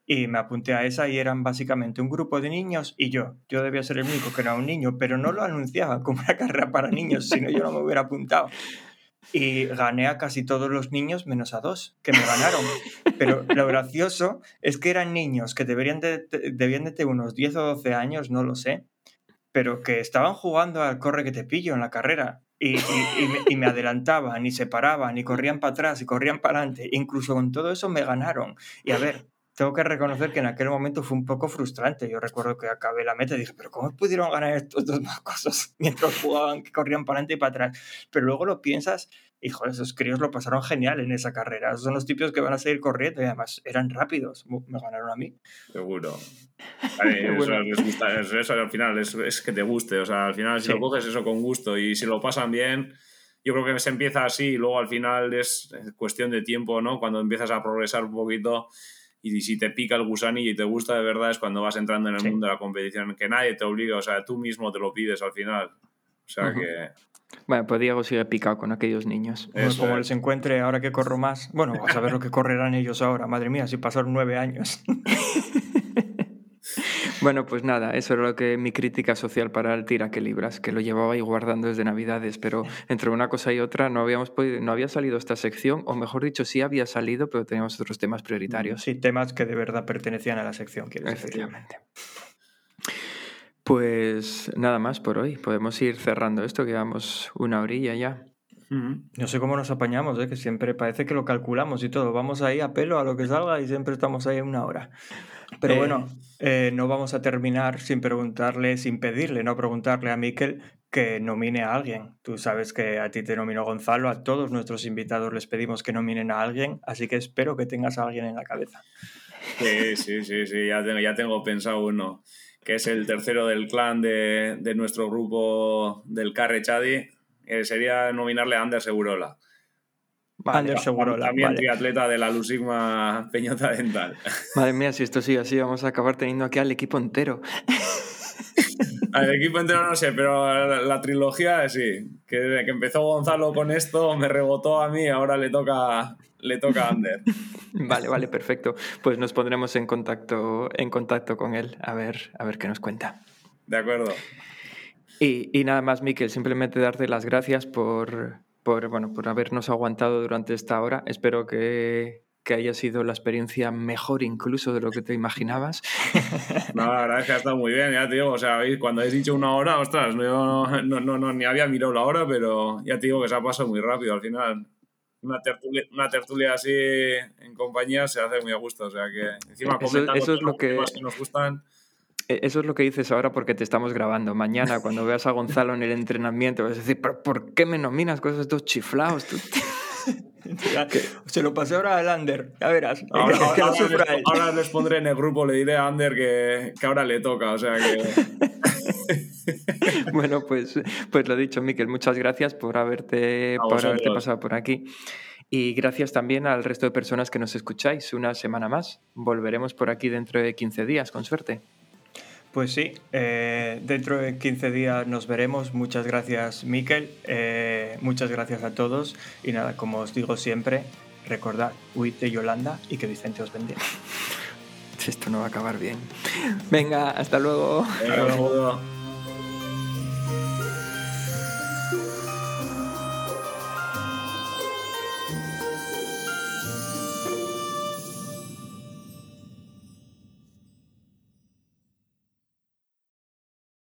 Y me apunté a esa y eran básicamente un grupo de niños y yo. Yo debía ser el único que era un niño, pero no lo anunciaban como una carrera para niños, si no yo no me hubiera apuntado. Y gané a casi todos los niños menos a dos, que me ganaron. Pero lo gracioso es que eran niños que deberían de, de- debían de tener unos 10 o 12 años, no lo sé, pero que estaban jugando al corre que te pillo en la carrera. Y, y- y me, y me adelantaban, y se paraban, y corrían para atrás, y corrían para adelante. Incluso con todo eso me ganaron. Y a ver, tengo que reconocer que en aquel momento fue un poco frustrante. Yo recuerdo que acabé la meta y dije, pero ¿cómo pudieron ganar estos dos más cosas [LAUGHS] mientras jugaban, que corrían para adelante y para atrás? Pero luego lo piensas, hijo, esos críos lo pasaron genial en esa carrera. Esos son los tipos que van a seguir corriendo y además eran rápidos. Me ganaron a mí. Seguro. [LAUGHS] A ver, eso, les gusta, eso, eso al final es, es que te guste. O sea, al final, si Sí. lo coges eso con gusto y si lo pasan bien, yo creo que se empieza así y luego al final es cuestión de tiempo, ¿no? Cuando empiezas a progresar un poquito y si te pica el gusanillo y te gusta de verdad es cuando vas entrando en el Sí. mundo de la competición, que nadie te obliga, o sea, tú mismo te lo pides al final. O sea Ujú. que. bueno, pues Diego sigue picado con aquellos niños. Bueno, Eso como es. les encuentre ahora que corro más, bueno, a saber lo que correrán ellos ahora. Madre mía, si pasaron nueve años. [LAUGHS] Bueno, pues nada, eso era lo que mi crítica social para el tira que libras, que lo llevaba ahí guardando desde Navidades, pero entre una cosa y otra no habíamos podido, no había salido esta sección, o mejor dicho, sí había salido, pero teníamos otros temas prioritarios. Sí, temas que de verdad pertenecían a la sección, quiero decir. Efectivamente. Pues nada más por hoy. Podemos ir cerrando esto, que llevamos una orilla ya. No sé cómo nos apañamos, ¿eh? que siempre parece que lo calculamos y todo. Vamos ahí a pelo a lo que salga y siempre estamos ahí una hora. Pero Eh. bueno, eh, no vamos a terminar sin preguntarle, sin pedirle, no preguntarle a Miquel que nomine a alguien. Tú sabes que a ti te nominó Gonzalo, a todos nuestros invitados les pedimos que nominen a alguien, así que espero que tengas a alguien en la cabeza. Sí, sí, sí, sí, ya tengo, ya tengo pensado uno, que es el tercero del clan de, de nuestro grupo del Carre Chadi, eh, sería nominarle a Ander Segurola. Ander Segurola, También vale. triatleta de la Lusigma Peñota Dental. [LAUGHS] Madre mía, si esto sigue así, vamos a acabar teniendo aquí al equipo entero. [LAUGHS] Al equipo entero no sé, pero la, la trilogía sí. Que, que empezó Gonzalo con esto, me rebotó a mí, ahora le toca, le toca a Ander. [LAUGHS] Vale, vale, perfecto. Pues nos pondremos en contacto, en contacto con él, a ver, a ver qué nos cuenta. De acuerdo. Y, y nada más, Miquel, simplemente darte las gracias por, por, bueno, por habernos aguantado durante esta hora. Espero que, que haya sido la experiencia mejor incluso de lo que te imaginabas. [LAUGHS] No, la verdad es que ha estado muy bien, ya te digo, o sea, cuando habéis dicho una hora, ostras, no, no, no, no, ni había mirado la hora, pero ya te digo que se ha pasado muy rápido al final. Una tertulia, una tertulia así en compañía se hace muy a gusto, o sea que encima Eso- comentando eso es lo que- que nos gustan. E- Eso es lo que dices ahora porque te estamos grabando. Mañana, cuando veas a Gonzalo en el entrenamiento, vas a decir, ¿pero por qué me nominas con esos dos chiflados? tú?". [LAUGHS] Se lo pasé ahora al Ander, ya verás. Ahora, les, él. ahora les pondré en el grupo, le diré a Ander que, que ahora le toca, o sea que... [LAUGHS] bueno, pues, pues lo dicho, Miquel, muchas gracias por haberte, por haberte pasado por aquí. Y gracias también al resto de personas que nos escucháis una semana más. Volveremos por aquí dentro de 15 días, con suerte. Pues sí, eh, dentro de 15 días nos veremos. Muchas gracias, Miquel. Eh, muchas gracias a todos. Y nada, como os digo siempre, recordad, huid de Yolanda y que Vicente os bendiga. [LAUGHS] Esto no va a acabar bien. Venga, hasta luego. Un saludo.